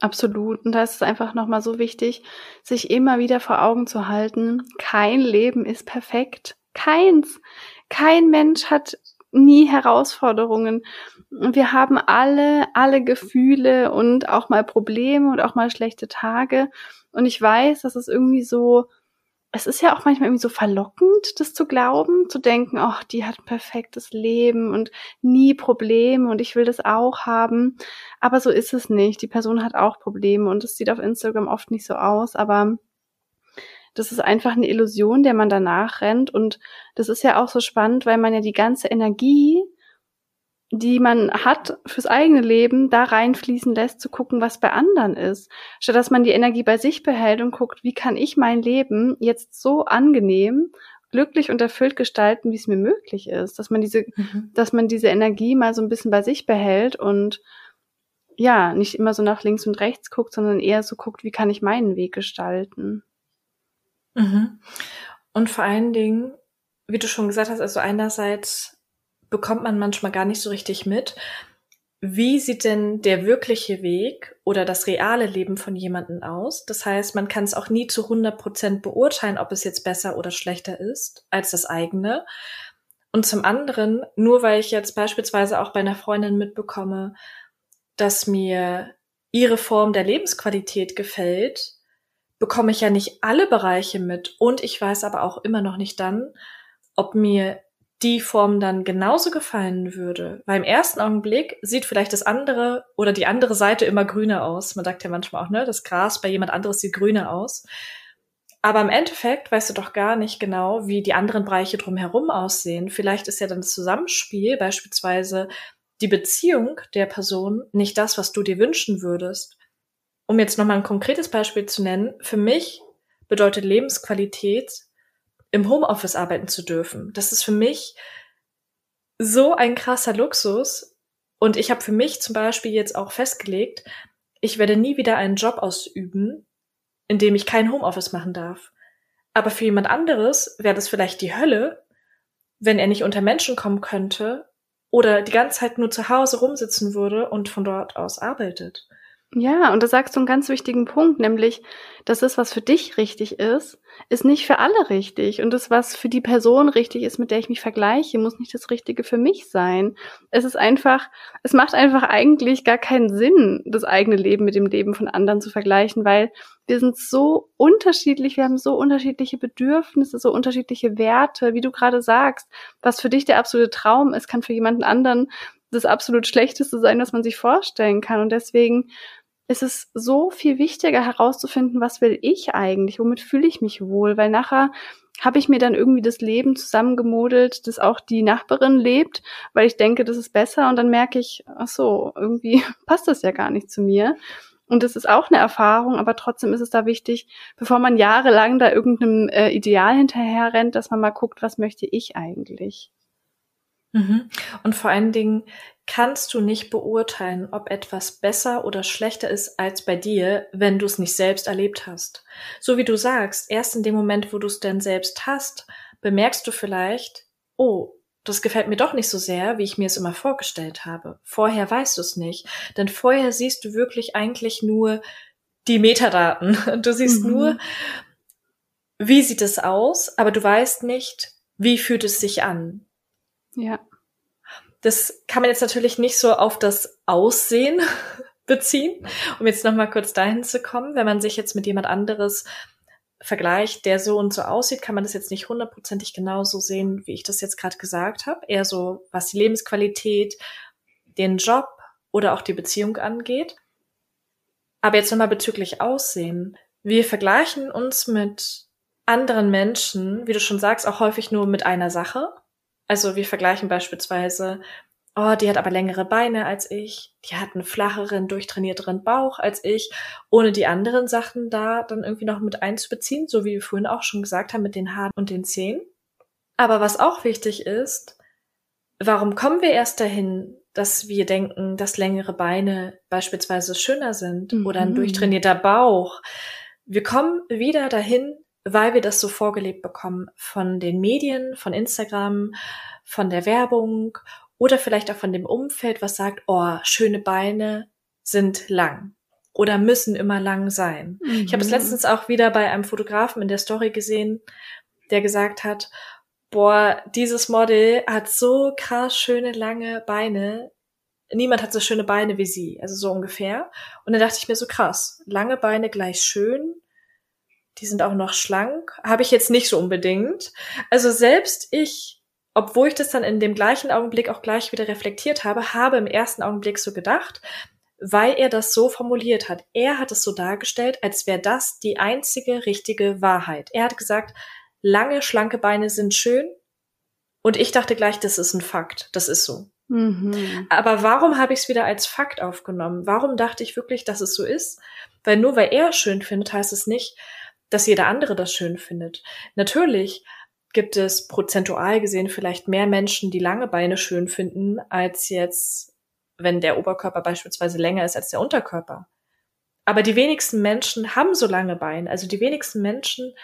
absolut. Und da ist es einfach nochmal so wichtig, sich immer wieder vor Augen zu halten, kein Leben ist perfekt. Keins. Kein Mensch hat nie Herausforderungen. Wir haben alle, alle Gefühle und auch mal Probleme und auch mal schlechte Tage. Und ich weiß, dass es irgendwie so, es ist ja auch manchmal irgendwie so verlockend, das zu glauben, zu denken, ach, die hat ein perfektes Leben und nie Probleme und ich will das auch haben. Aber so ist es nicht. Die Person hat auch Probleme und es sieht auf Instagram oft nicht so aus, aber das ist einfach eine Illusion, der man danach rennt. Und das ist ja auch so spannend, weil man ja die ganze Energie, die man hat fürs eigene Leben, da reinfließen lässt, zu gucken, was bei anderen ist. Statt dass man die Energie bei sich behält und guckt, wie kann ich mein Leben jetzt so angenehm, glücklich und erfüllt gestalten, wie es mir möglich ist. Dass man diese, mhm. dass man diese Energie mal so ein bisschen bei sich behält und ja, nicht immer so nach links und rechts guckt, sondern eher so guckt, wie kann ich meinen Weg gestalten. Mhm. Und vor allen Dingen, wie du schon gesagt hast, also einerseits bekommt man manchmal gar nicht so richtig mit, wie sieht denn der wirkliche Weg oder das reale Leben von jemandem aus? Das heißt, man kann es auch nie zu 100 Prozent beurteilen, ob es jetzt besser oder schlechter ist als das eigene. Und zum anderen, nur weil ich jetzt beispielsweise auch bei einer Freundin mitbekomme, dass mir ihre Form der Lebensqualität gefällt, bekomme ich ja nicht alle Bereiche mit und ich weiß aber auch immer noch nicht dann, ob mir die Form dann genauso gefallen würde. Weil im ersten Augenblick sieht vielleicht das andere oder die andere Seite immer grüner aus. Man sagt ja manchmal auch, ne, das Gras bei jemand anderes sieht grüner aus. Aber im Endeffekt weißt du doch gar nicht genau, wie die anderen Bereiche drumherum aussehen. Vielleicht ist ja dann das Zusammenspiel, beispielsweise die Beziehung der Person, nicht das, was du dir wünschen würdest um jetzt nochmal ein konkretes Beispiel zu nennen, für mich bedeutet Lebensqualität, im Homeoffice arbeiten zu dürfen. Das ist für mich so ein krasser Luxus. Und ich habe für mich zum Beispiel jetzt auch festgelegt, ich werde nie wieder einen Job ausüben, in dem ich kein Homeoffice machen darf. Aber für jemand anderes wäre das vielleicht die Hölle, wenn er nicht unter Menschen kommen könnte oder die ganze Zeit nur zu Hause rumsitzen würde und von dort aus arbeitet. Ja, und da sagst du einen ganz wichtigen Punkt, nämlich, dass das, was für dich richtig ist, ist nicht für alle richtig. Und das, was für die Person richtig ist, mit der ich mich vergleiche, muss nicht das Richtige für mich sein. Es ist einfach, es macht einfach eigentlich gar keinen Sinn, das eigene Leben mit dem Leben von anderen zu vergleichen, weil wir sind so unterschiedlich, wir haben so unterschiedliche Bedürfnisse, so unterschiedliche Werte, wie du gerade sagst. Was für dich der absolute Traum ist, kann für jemanden anderen das absolut Schlechteste sein, was man sich vorstellen kann. Und deswegen ist es so viel wichtiger herauszufinden, was will ich eigentlich, womit fühle ich mich wohl, weil nachher habe ich mir dann irgendwie das Leben zusammengemodelt, das auch die Nachbarin lebt, weil ich denke, das ist besser und dann merke ich, ach so, irgendwie *laughs* passt das ja gar nicht zu mir. Und das ist auch eine Erfahrung, aber trotzdem ist es da wichtig, bevor man jahrelang da irgendeinem äh, Ideal hinterher rennt, dass man mal guckt, was möchte ich eigentlich. Mhm. Und vor allen Dingen kannst du nicht beurteilen, ob etwas besser oder schlechter ist als bei dir, wenn du es nicht selbst erlebt hast. So wie du sagst, erst in dem Moment, wo du es denn selbst hast, bemerkst du vielleicht, oh, das gefällt mir doch nicht so sehr, wie ich mir es immer vorgestellt habe. Vorher weißt du es nicht, denn vorher siehst du wirklich eigentlich nur die Metadaten. *laughs* Du siehst mhm. nur, wie sieht es aus, aber du weißt nicht, wie fühlt es sich an. Ja. Das kann man jetzt natürlich nicht so auf das Aussehen *laughs* beziehen, um jetzt nochmal kurz dahin zu kommen. Wenn man sich jetzt mit jemand anderes vergleicht, der so und so aussieht, kann man das jetzt nicht hundertprozentig genauso sehen, wie ich das jetzt gerade gesagt habe. Eher so, was die Lebensqualität, den Job oder auch die Beziehung angeht. Aber jetzt nochmal bezüglich Aussehen. Wir vergleichen uns mit anderen Menschen, wie du schon sagst, auch häufig nur mit einer Sache. Also wir vergleichen beispielsweise, oh, die hat aber längere Beine als ich, die hat einen flacheren, durchtrainierteren Bauch als ich, ohne die anderen Sachen da dann irgendwie noch mit einzubeziehen, so wie wir vorhin auch schon gesagt haben mit den Haaren und den Zähnen. Aber was auch wichtig ist, warum kommen wir erst dahin, dass wir denken, dass längere Beine beispielsweise schöner sind mhm. oder ein mhm. durchtrainierter Bauch? Wir kommen wieder dahin, weil wir das so vorgelebt bekommen von den Medien, von Instagram, von der Werbung oder vielleicht auch von dem Umfeld, was sagt, oh, schöne Beine sind lang oder müssen immer lang sein. Mhm. Ich habe es letztens auch wieder bei einem Fotografen in der Story gesehen, der gesagt hat, boah, dieses Model hat so krass schöne lange Beine. Niemand hat so schöne Beine wie sie, also so ungefähr. Und dann dachte ich mir so krass, lange Beine gleich schön, die sind auch noch schlank. Habe ich jetzt nicht so unbedingt. Also selbst ich, obwohl ich das dann in dem gleichen Augenblick auch gleich wieder reflektiert habe, habe im ersten Augenblick so gedacht, weil er das so formuliert hat. Er hat es so dargestellt, als wäre das die einzige richtige Wahrheit. Er hat gesagt, lange, schlanke Beine sind schön. Und ich dachte gleich, das ist ein Fakt. Das ist so. Mhm. Aber warum habe ich es wieder als Fakt aufgenommen? Warum dachte ich wirklich, dass es so ist? Weil nur weil er schön findet, heißt es nicht, dass jeder andere das schön findet. Natürlich gibt es prozentual gesehen vielleicht mehr Menschen, die lange Beine schön finden, als jetzt, wenn der Oberkörper beispielsweise länger ist als der Unterkörper. Aber die wenigsten Menschen haben so lange Beine. Also die wenigsten Menschen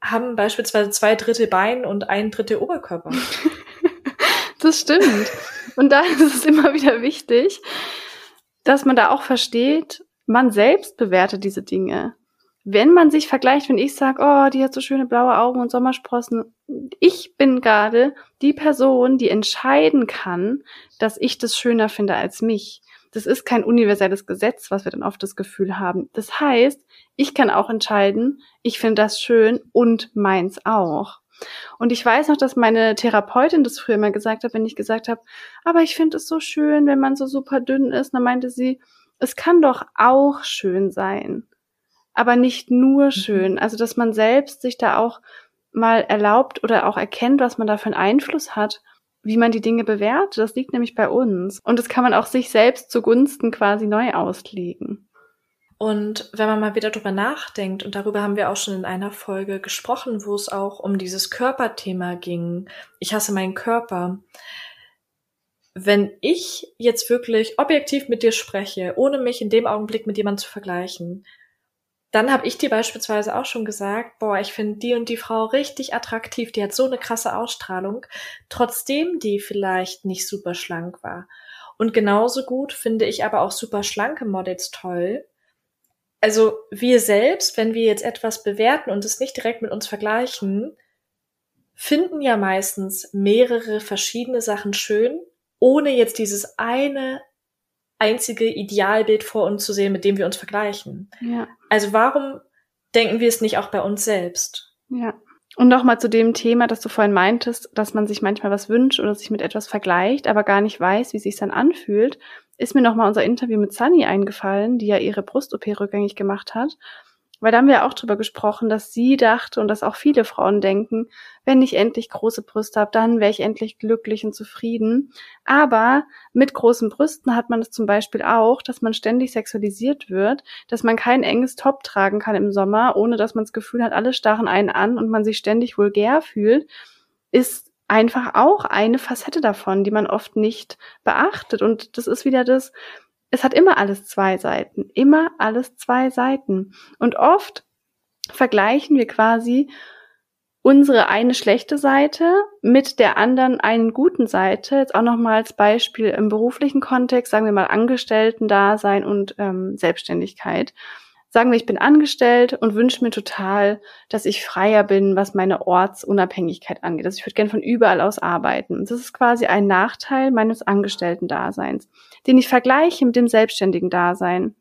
haben beispielsweise zwei Drittel Bein und ein Drittel Oberkörper. *laughs* das stimmt. Und da ist es immer wieder wichtig, dass man da auch versteht, man selbst bewertet diese Dinge wenn man sich vergleicht, wenn ich sage, oh, die hat so schöne blaue Augen und Sommersprossen, ich bin gerade die Person, die entscheiden kann, dass ich das schöner finde als mich. Das ist kein universelles Gesetz, was wir dann oft das Gefühl haben. Das heißt, ich kann auch entscheiden, ich finde das schön und meins auch. Und ich weiß noch, dass meine Therapeutin das früher mal gesagt hat, wenn ich gesagt habe, aber ich finde es so schön, wenn man so super dünn ist. Dann meinte sie, es kann doch auch schön sein aber nicht nur mhm. schön. Also, dass man selbst sich da auch mal erlaubt oder auch erkennt, was man da für einen Einfluss hat, wie man die Dinge bewertet. Das liegt nämlich bei uns. Und das kann man auch sich selbst zugunsten quasi neu auslegen. Und wenn man mal wieder drüber nachdenkt, und darüber haben wir auch schon in einer Folge gesprochen, wo es auch um dieses Körperthema ging, ich hasse meinen Körper. Wenn ich jetzt wirklich objektiv mit dir spreche, ohne mich in dem Augenblick mit jemandem zu vergleichen, dann habe ich dir beispielsweise auch schon gesagt, boah, ich finde die und die Frau richtig attraktiv, die hat so eine krasse Ausstrahlung, trotzdem die vielleicht nicht super schlank war. Und genauso gut finde ich aber auch super schlanke Models toll. Also wir selbst, wenn wir jetzt etwas bewerten und es nicht direkt mit uns vergleichen, finden ja meistens mehrere verschiedene Sachen schön, ohne jetzt dieses eine einzige Idealbild vor uns zu sehen, mit dem wir uns vergleichen. Ja. Also warum denken wir es nicht auch bei uns selbst? Ja. Und nochmal zu dem Thema, das du vorhin meintest, dass man sich manchmal was wünscht oder sich mit etwas vergleicht, aber gar nicht weiß, wie sich dann anfühlt, ist mir nochmal unser Interview mit Sunny eingefallen, die ja ihre Brust-OP rückgängig gemacht hat. Weil da haben wir auch drüber gesprochen, dass sie dachte und dass auch viele Frauen denken, wenn ich endlich große Brüste habe, dann wäre ich endlich glücklich und zufrieden. Aber mit großen Brüsten hat man es zum Beispiel auch, dass man ständig sexualisiert wird, dass man kein enges Top tragen kann im Sommer, ohne dass man das Gefühl hat, alle starren einen an und man sich ständig vulgär fühlt, ist einfach auch eine Facette davon, die man oft nicht beachtet. Und das ist wieder das, es hat immer alles zwei Seiten, immer alles zwei Seiten. Und oft vergleichen wir quasi unsere eine schlechte Seite mit der anderen einen guten Seite. Jetzt auch nochmal als Beispiel im beruflichen Kontext, sagen wir mal Angestellten-Dasein und ähm, Selbstständigkeit. Sagen wir, ich bin angestellt und wünsche mir total, dass ich freier bin, was meine Ortsunabhängigkeit angeht. Also ich würde gern von überall aus arbeiten. Das ist quasi ein Nachteil meines Angestellten-Daseins, den ich vergleiche mit dem selbstständigen Dasein.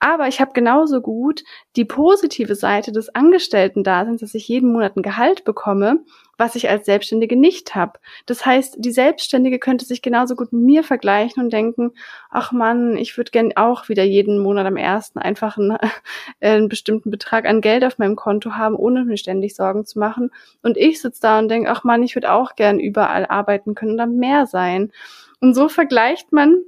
Aber ich habe genauso gut die positive Seite des Angestellten-Daseins, dass ich jeden Monat ein Gehalt bekomme was ich als Selbstständige nicht habe. Das heißt, die Selbstständige könnte sich genauso gut mit mir vergleichen und denken, ach Mann, ich würde gern auch wieder jeden Monat am ersten einfach einen, *laughs* äh, einen bestimmten Betrag an Geld auf meinem Konto haben, ohne mir ständig Sorgen zu machen. Und ich sitze da und denke, ach Mann, ich würde auch gern überall arbeiten können dann mehr sein. Und so vergleicht man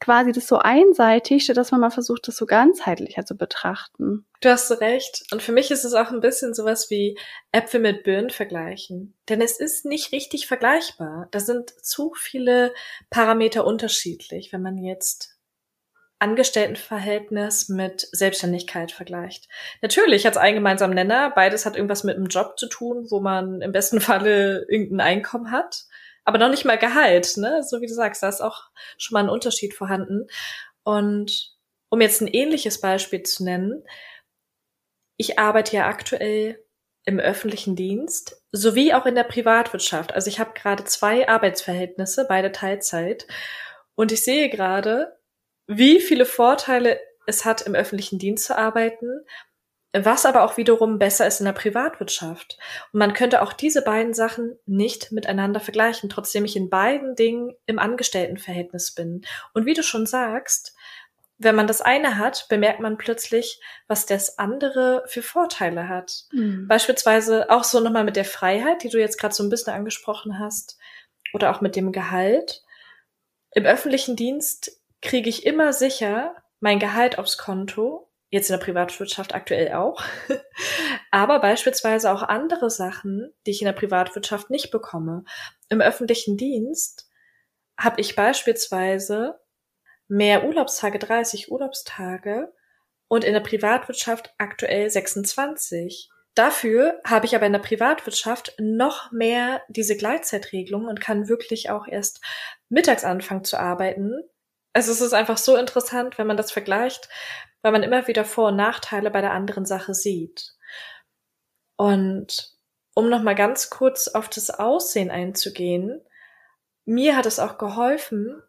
quasi das so einseitig, statt dass man mal versucht, das so ganzheitlicher zu betrachten. Du hast recht. Und für mich ist es auch ein bisschen sowas wie Äpfel mit Birnen vergleichen. Denn es ist nicht richtig vergleichbar. Da sind zu viele Parameter unterschiedlich, wenn man jetzt Angestelltenverhältnis mit Selbstständigkeit vergleicht. Natürlich hat es einen gemeinsamen Nenner. Beides hat irgendwas mit einem Job zu tun, wo man im besten Falle irgendein Einkommen hat aber noch nicht mal Gehalt, ne? So wie du sagst, da ist auch schon mal ein Unterschied vorhanden. Und um jetzt ein ähnliches Beispiel zu nennen, ich arbeite ja aktuell im öffentlichen Dienst sowie auch in der Privatwirtschaft. Also ich habe gerade zwei Arbeitsverhältnisse, beide Teilzeit. Und ich sehe gerade, wie viele Vorteile es hat, im öffentlichen Dienst zu arbeiten, was aber auch wiederum besser ist in der Privatwirtschaft. Und man könnte auch diese beiden Sachen nicht miteinander vergleichen, trotzdem ich in beiden Dingen im Angestelltenverhältnis bin. Und wie du schon sagst, wenn man das eine hat, bemerkt man plötzlich, was das andere für Vorteile hat. Mhm. Beispielsweise auch so nochmal mit der Freiheit, die du jetzt gerade so ein bisschen angesprochen hast, oder auch mit dem Gehalt. Im öffentlichen Dienst kriege ich immer sicher mein Gehalt aufs Konto jetzt in der Privatwirtschaft aktuell auch, *laughs* aber beispielsweise auch andere Sachen, die ich in der Privatwirtschaft nicht bekomme. Im öffentlichen Dienst habe ich beispielsweise mehr Urlaubstage, 30 Urlaubstage und in der Privatwirtschaft aktuell 26. Dafür habe ich aber in der Privatwirtschaft noch mehr diese Gleitzeitregelung und kann wirklich auch erst mittags anfangen zu arbeiten. Also es ist einfach so interessant, wenn man das vergleicht, weil man immer wieder Vor- und Nachteile bei der anderen Sache sieht. Und um nochmal ganz kurz auf das Aussehen einzugehen, mir hat es auch geholfen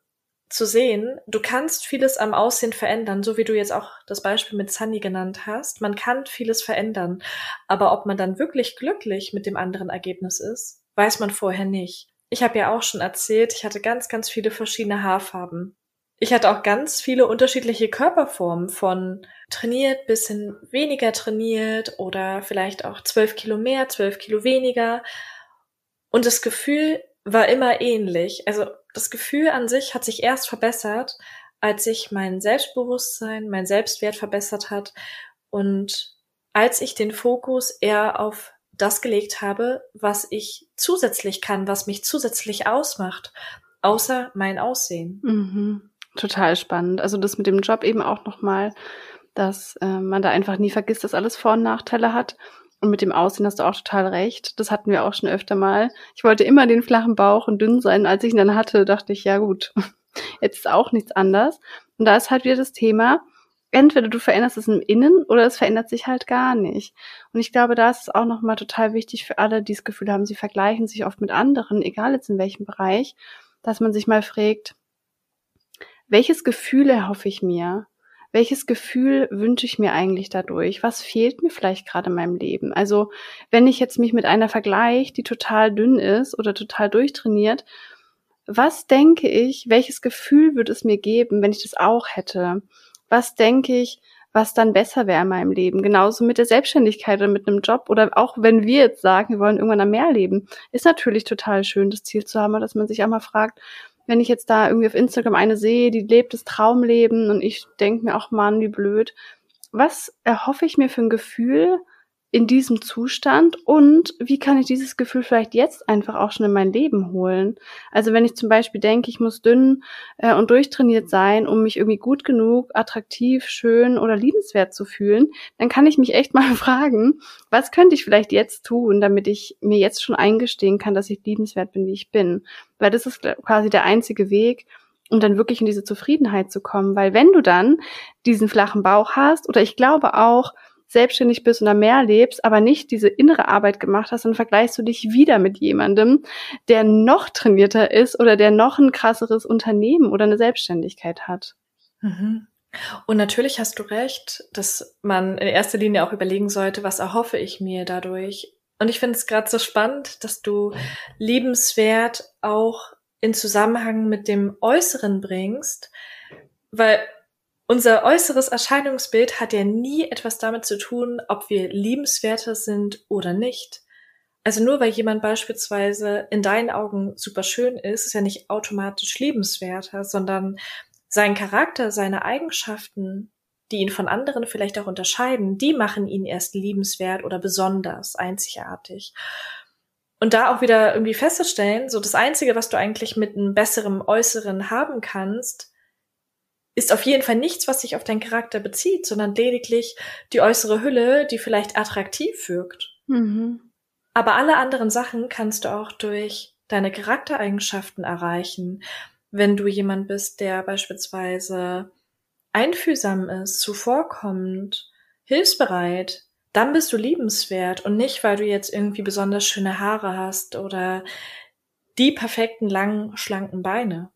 zu sehen, du kannst vieles am Aussehen verändern, so wie du jetzt auch das Beispiel mit Sunny genannt hast. Man kann vieles verändern, aber ob man dann wirklich glücklich mit dem anderen Ergebnis ist, weiß man vorher nicht. Ich habe ja auch schon erzählt, ich hatte ganz, ganz viele verschiedene Haarfarben. Ich hatte auch ganz viele unterschiedliche Körperformen von trainiert bis hin weniger trainiert oder vielleicht auch zwölf Kilo mehr, zwölf Kilo weniger. Und das Gefühl war immer ähnlich. Also das Gefühl an sich hat sich erst verbessert, als sich mein Selbstbewusstsein, mein Selbstwert verbessert hat und als ich den Fokus eher auf das gelegt habe, was ich zusätzlich kann, was mich zusätzlich ausmacht, außer mein Aussehen. Mhm total spannend. Also das mit dem Job eben auch nochmal, dass äh, man da einfach nie vergisst, dass alles Vor- und Nachteile hat. Und mit dem Aussehen hast du auch total recht. Das hatten wir auch schon öfter mal. Ich wollte immer den flachen Bauch und dünn sein. Als ich ihn dann hatte, dachte ich, ja gut, *laughs* Jetzt ist auch nichts anders. Und da ist halt wieder das Thema, entweder du veränderst es im Innen oder es verändert sich halt gar nicht. Und ich glaube, da ist es auch nochmal total wichtig für alle, die das Gefühl haben, sie vergleichen sich oft mit anderen, egal jetzt in welchem Bereich, dass man sich mal fragt, welches Gefühl erhoffe ich mir? welches Gefühl wünsche ich mir eigentlich dadurch? Was fehlt mir vielleicht gerade in meinem Leben? Also, wenn ich jetzt mich mit einer vergleiche, die total dünn ist oder total durchtrainiert, was denke ich, welches Gefühl würde es mir geben, wenn ich das auch hätte? Was denke ich, was dann besser wäre in meinem Leben? Genauso mit der Selbstständigkeit oder mit einem Job oder auch wenn wir jetzt sagen, wir wollen irgendwann am Meer leben, ist natürlich total schön, das Ziel zu haben, dass man sich auch mal fragt, wenn ich jetzt da irgendwie auf Instagram eine sehe, die lebt das Traumleben und ich denke mir auch, Mann, wie blöd. Was erhoffe ich mir für ein Gefühl, in diesem Zustand und wie kann ich dieses Gefühl vielleicht jetzt einfach auch schon in mein Leben holen? Also wenn ich zum Beispiel denke, ich muss dünn äh, und durchtrainiert sein, um mich irgendwie gut genug, attraktiv, schön oder liebenswert zu fühlen, dann kann ich mich echt *laughs* mal fragen, was könnte ich vielleicht jetzt tun, damit ich mir jetzt schon eingestehen kann, dass ich liebenswert bin, wie ich bin? Weil das ist quasi der einzige Weg, um dann wirklich in diese Zufriedenheit zu kommen. Weil wenn du dann diesen flachen Bauch hast, oder ich glaube auch, selbstständig bist da mehr lebst, aber nicht diese innere Arbeit gemacht hast, dann vergleichst du dich wieder mit jemandem, der noch trainierter ist oder der noch ein krasseres Unternehmen oder eine Selbstständigkeit hat. Mhm. Und natürlich hast du recht, dass man in erster Linie auch überlegen sollte, was erhoffe ich mir dadurch. Und ich finde es gerade so spannend, dass du liebenswert auch in Zusammenhang mit dem Äußeren bringst, weil unser äußeres Erscheinungsbild hat ja nie etwas damit zu tun, ob wir liebenswerter sind oder nicht. Also nur weil jemand beispielsweise in deinen Augen super schön ist, ist ja nicht automatisch liebenswerter, sondern sein Charakter, seine Eigenschaften, die ihn von anderen vielleicht auch unterscheiden, die machen ihn erst liebenswert oder besonders, einzigartig. Und da auch wieder irgendwie festzustellen, so das Einzige, was du eigentlich mit einem besseren Äußeren haben kannst, ist auf jeden Fall nichts, was sich auf deinen Charakter bezieht, sondern lediglich die äußere Hülle, die vielleicht attraktiv wirkt. Mhm. Aber alle anderen Sachen kannst du auch durch deine Charaktereigenschaften erreichen. Wenn du jemand bist, der beispielsweise einfühlsam ist, zuvorkommend, hilfsbereit, dann bist du liebenswert und nicht, weil du jetzt irgendwie besonders schöne Haare hast oder die perfekten langen, schlanken Beine.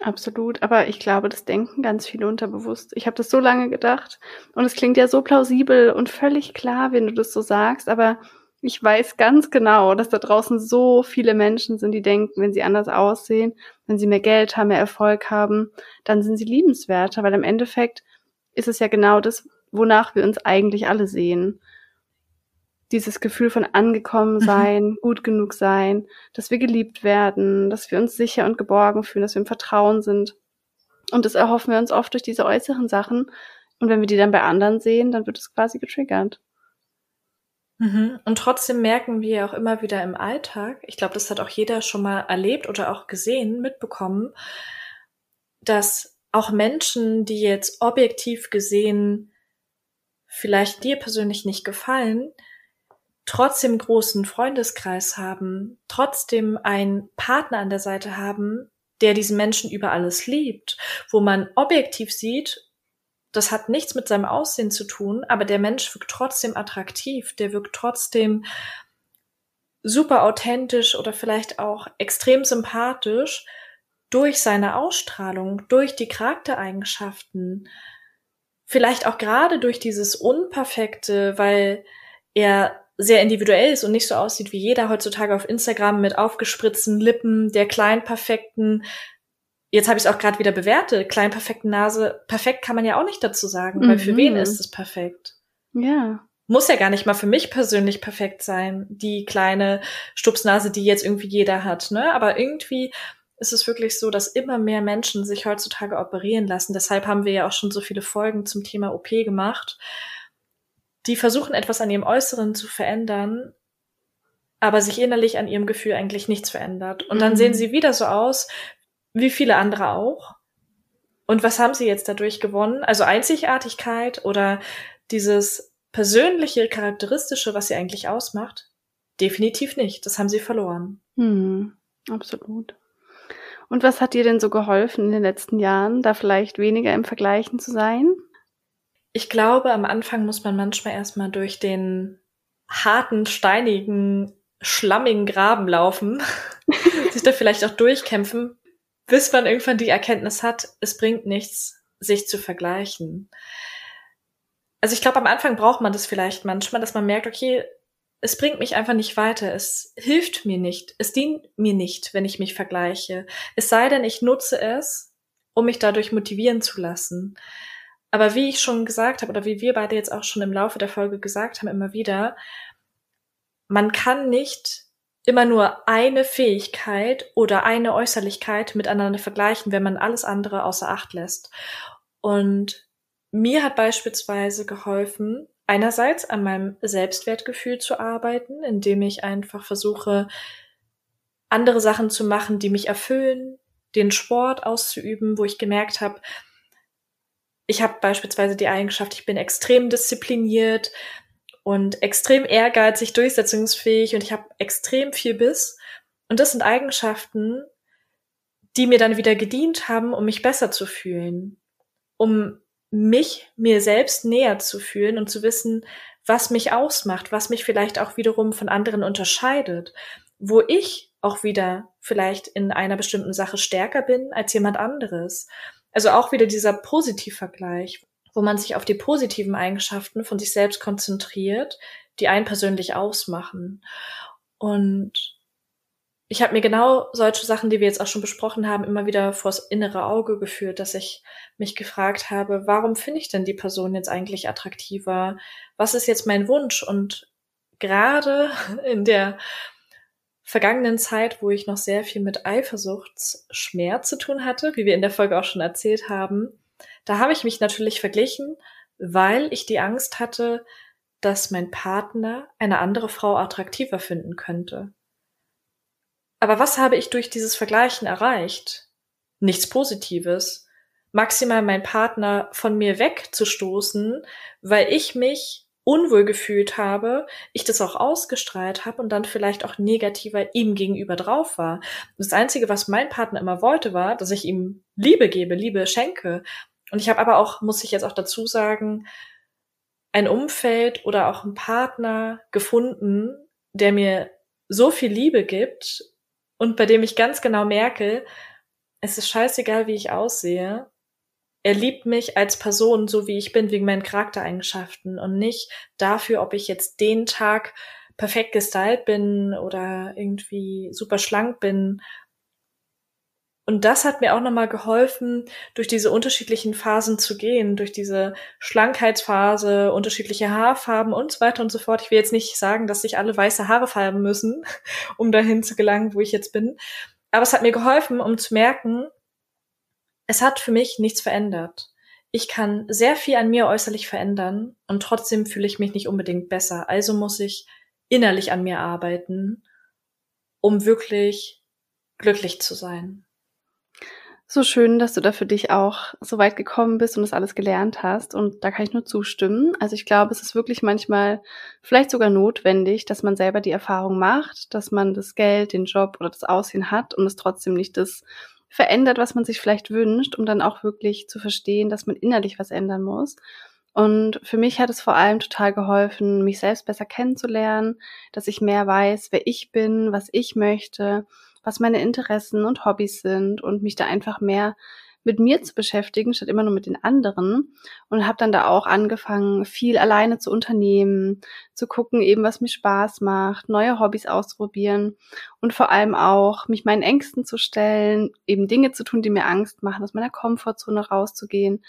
Absolut, aber ich glaube, das denken ganz viele unterbewusst. Ich habe das so lange gedacht. Und es klingt ja so plausibel und völlig klar, wenn du das so sagst, aber ich weiß ganz genau, dass da draußen so viele Menschen sind, die denken, wenn sie anders aussehen, wenn sie mehr Geld haben, mehr Erfolg haben, dann sind sie liebenswerter, weil im Endeffekt ist es ja genau das, wonach wir uns eigentlich alle sehen dieses Gefühl von angekommen mhm. sein, mhm. gut genug sein, dass wir geliebt werden, dass wir uns sicher und geborgen fühlen, dass wir im Vertrauen sind. Und das erhoffen wir uns oft durch diese äußeren Sachen. Und wenn wir die dann bei anderen sehen, dann wird es quasi getriggert. Mhm. Und trotzdem merken wir auch immer wieder im Alltag, ich glaube, das hat auch jeder schon mal erlebt oder auch gesehen, mitbekommen, dass auch Menschen, die jetzt objektiv gesehen vielleicht dir persönlich nicht gefallen, trotzdem großen Freundeskreis haben, trotzdem einen Partner an der Seite haben, der diesen Menschen über alles liebt, wo man objektiv sieht, das hat nichts mit seinem Aussehen zu tun, aber der Mensch wirkt trotzdem attraktiv, der wirkt trotzdem super authentisch oder vielleicht auch extrem sympathisch durch seine Ausstrahlung, durch die Charaktereigenschaften, vielleicht auch gerade durch dieses Unperfekte, weil er sehr individuell ist und nicht so aussieht wie jeder heutzutage auf Instagram mit aufgespritzten Lippen, der kleinen perfekten, jetzt habe ich es auch gerade wieder bewertet, kleinen perfekten Nase, perfekt kann man ja auch nicht dazu sagen, mhm. weil für wen mhm. ist es perfekt? Ja. Muss ja gar nicht mal für mich persönlich perfekt sein, die kleine Stupsnase, die jetzt irgendwie jeder hat, ne? Aber irgendwie ist es wirklich so, dass immer mehr Menschen sich heutzutage operieren lassen. Deshalb haben wir ja auch schon so viele Folgen zum Thema OP gemacht die versuchen etwas an ihrem Äußeren zu verändern, aber sich innerlich an ihrem Gefühl eigentlich nichts verändert. Und dann mhm. sehen sie wieder so aus, wie viele andere auch. Und was haben sie jetzt dadurch gewonnen? Also Einzigartigkeit oder dieses persönliche, charakteristische, was sie eigentlich ausmacht? Definitiv nicht. Das haben sie verloren. Mhm, absolut. Und was hat dir denn so geholfen in den letzten Jahren, da vielleicht weniger im Vergleichen zu sein? Ich glaube, am Anfang muss man manchmal erstmal durch den harten, steinigen, schlammigen Graben laufen, *laughs* sich da vielleicht auch durchkämpfen, bis man irgendwann die Erkenntnis hat, es bringt nichts, sich zu vergleichen. Also ich glaube, am Anfang braucht man das vielleicht manchmal, dass man merkt, okay, es bringt mich einfach nicht weiter. Es hilft mir nicht. Es dient mir nicht, wenn ich mich vergleiche. Es sei denn, ich nutze es, um mich dadurch motivieren zu lassen. Aber wie ich schon gesagt habe, oder wie wir beide jetzt auch schon im Laufe der Folge gesagt haben, immer wieder, man kann nicht immer nur eine Fähigkeit oder eine Äußerlichkeit miteinander vergleichen, wenn man alles andere außer Acht lässt. Und mir hat beispielsweise geholfen, einerseits an meinem Selbstwertgefühl zu arbeiten, indem ich einfach versuche, andere Sachen zu machen, die mich erfüllen, den Sport auszuüben, wo ich gemerkt habe, ich habe beispielsweise die Eigenschaft, ich bin extrem diszipliniert und extrem ehrgeizig, durchsetzungsfähig und ich habe extrem viel Biss. Und das sind Eigenschaften, die mir dann wieder gedient haben, um mich besser zu fühlen, um mich mir selbst näher zu fühlen und zu wissen, was mich ausmacht, was mich vielleicht auch wiederum von anderen unterscheidet, wo ich auch wieder vielleicht in einer bestimmten Sache stärker bin als jemand anderes. Also auch wieder dieser Positivvergleich, wo man sich auf die positiven Eigenschaften von sich selbst konzentriert, die einen persönlich ausmachen. Und ich habe mir genau solche Sachen, die wir jetzt auch schon besprochen haben, immer wieder vors innere Auge geführt, dass ich mich gefragt habe, warum finde ich denn die Person jetzt eigentlich attraktiver? Was ist jetzt mein Wunsch? Und gerade *laughs* in der vergangenen Zeit, wo ich noch sehr viel mit Eifersuchtsschmerz zu tun hatte, wie wir in der Folge auch schon erzählt haben, da habe ich mich natürlich verglichen, weil ich die Angst hatte, dass mein Partner eine andere Frau attraktiver finden könnte. Aber was habe ich durch dieses Vergleichen erreicht? Nichts Positives. Maximal mein Partner von mir wegzustoßen, weil ich mich unwohl gefühlt habe, ich das auch ausgestrahlt habe und dann vielleicht auch negativer ihm gegenüber drauf war. Das Einzige, was mein Partner immer wollte, war, dass ich ihm Liebe gebe, Liebe schenke. Und ich habe aber auch, muss ich jetzt auch dazu sagen, ein Umfeld oder auch einen Partner gefunden, der mir so viel Liebe gibt und bei dem ich ganz genau merke, es ist scheißegal, wie ich aussehe. Er liebt mich als Person, so wie ich bin, wegen meinen Charaktereigenschaften und nicht dafür, ob ich jetzt den Tag perfekt gestylt bin oder irgendwie super schlank bin und das hat mir auch nochmal geholfen, durch diese unterschiedlichen Phasen zu gehen, durch diese Schlankheitsphase, unterschiedliche Haarfarben und so weiter und so fort. Ich will jetzt nicht sagen, dass sich alle weiße Haare färben müssen, *laughs* um dahin zu gelangen, wo ich jetzt bin. Aber es hat mir geholfen, um zu merken, es hat für mich nichts verändert. Ich kann sehr viel an mir äußerlich verändern und trotzdem fühle ich mich nicht unbedingt besser. Also muss ich innerlich an mir arbeiten, um wirklich glücklich zu sein. So schön, dass du da für dich auch so weit gekommen bist und das alles gelernt hast. Und da kann ich nur zustimmen. Also ich glaube, es ist wirklich manchmal vielleicht sogar notwendig, dass man selber die Erfahrung macht, dass man das Geld, den Job oder das Aussehen hat und es trotzdem nicht das verändert, was man sich vielleicht wünscht, um dann auch wirklich zu verstehen, dass man innerlich was ändern muss. Und für mich hat es vor allem total geholfen, mich selbst besser kennenzulernen, dass ich mehr weiß, wer ich bin, was ich möchte was meine Interessen und Hobbys sind und mich da einfach mehr mit mir zu beschäftigen, statt immer nur mit den anderen. Und habe dann da auch angefangen, viel alleine zu unternehmen, zu gucken, eben was mir Spaß macht, neue Hobbys auszuprobieren und vor allem auch mich meinen Ängsten zu stellen, eben Dinge zu tun, die mir Angst machen, aus meiner Komfortzone rauszugehen.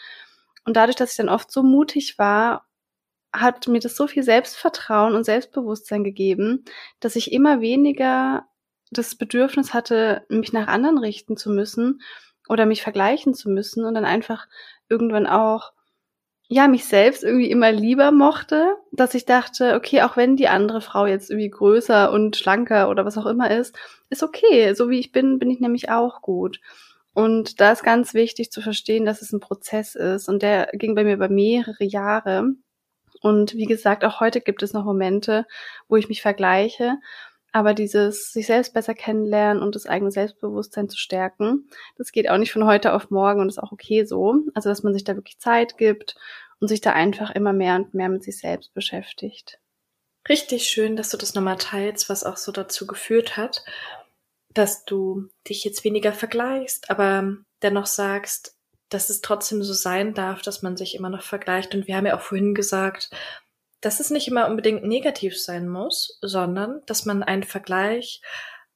Und dadurch, dass ich dann oft so mutig war, hat mir das so viel Selbstvertrauen und Selbstbewusstsein gegeben, dass ich immer weniger das Bedürfnis hatte, mich nach anderen richten zu müssen oder mich vergleichen zu müssen und dann einfach irgendwann auch ja, mich selbst irgendwie immer lieber mochte, dass ich dachte, okay, auch wenn die andere Frau jetzt irgendwie größer und schlanker oder was auch immer ist, ist okay. So wie ich bin, bin ich nämlich auch gut. Und da ist ganz wichtig zu verstehen, dass es ein Prozess ist. Und der ging bei mir über mehrere Jahre. Und wie gesagt, auch heute gibt es noch Momente, wo ich mich vergleiche. Aber dieses sich selbst besser kennenlernen und das eigene Selbstbewusstsein zu stärken, das geht auch nicht von heute auf morgen und ist auch okay so. Also, dass man sich da wirklich Zeit gibt und sich da einfach immer mehr und mehr mit sich selbst beschäftigt. Richtig schön, dass du das nochmal teilst, was auch so dazu geführt hat, dass du dich jetzt weniger vergleichst, aber dennoch sagst, dass es trotzdem so sein darf, dass man sich immer noch vergleicht. Und wir haben ja auch vorhin gesagt, dass es nicht immer unbedingt negativ sein muss, sondern dass man einen Vergleich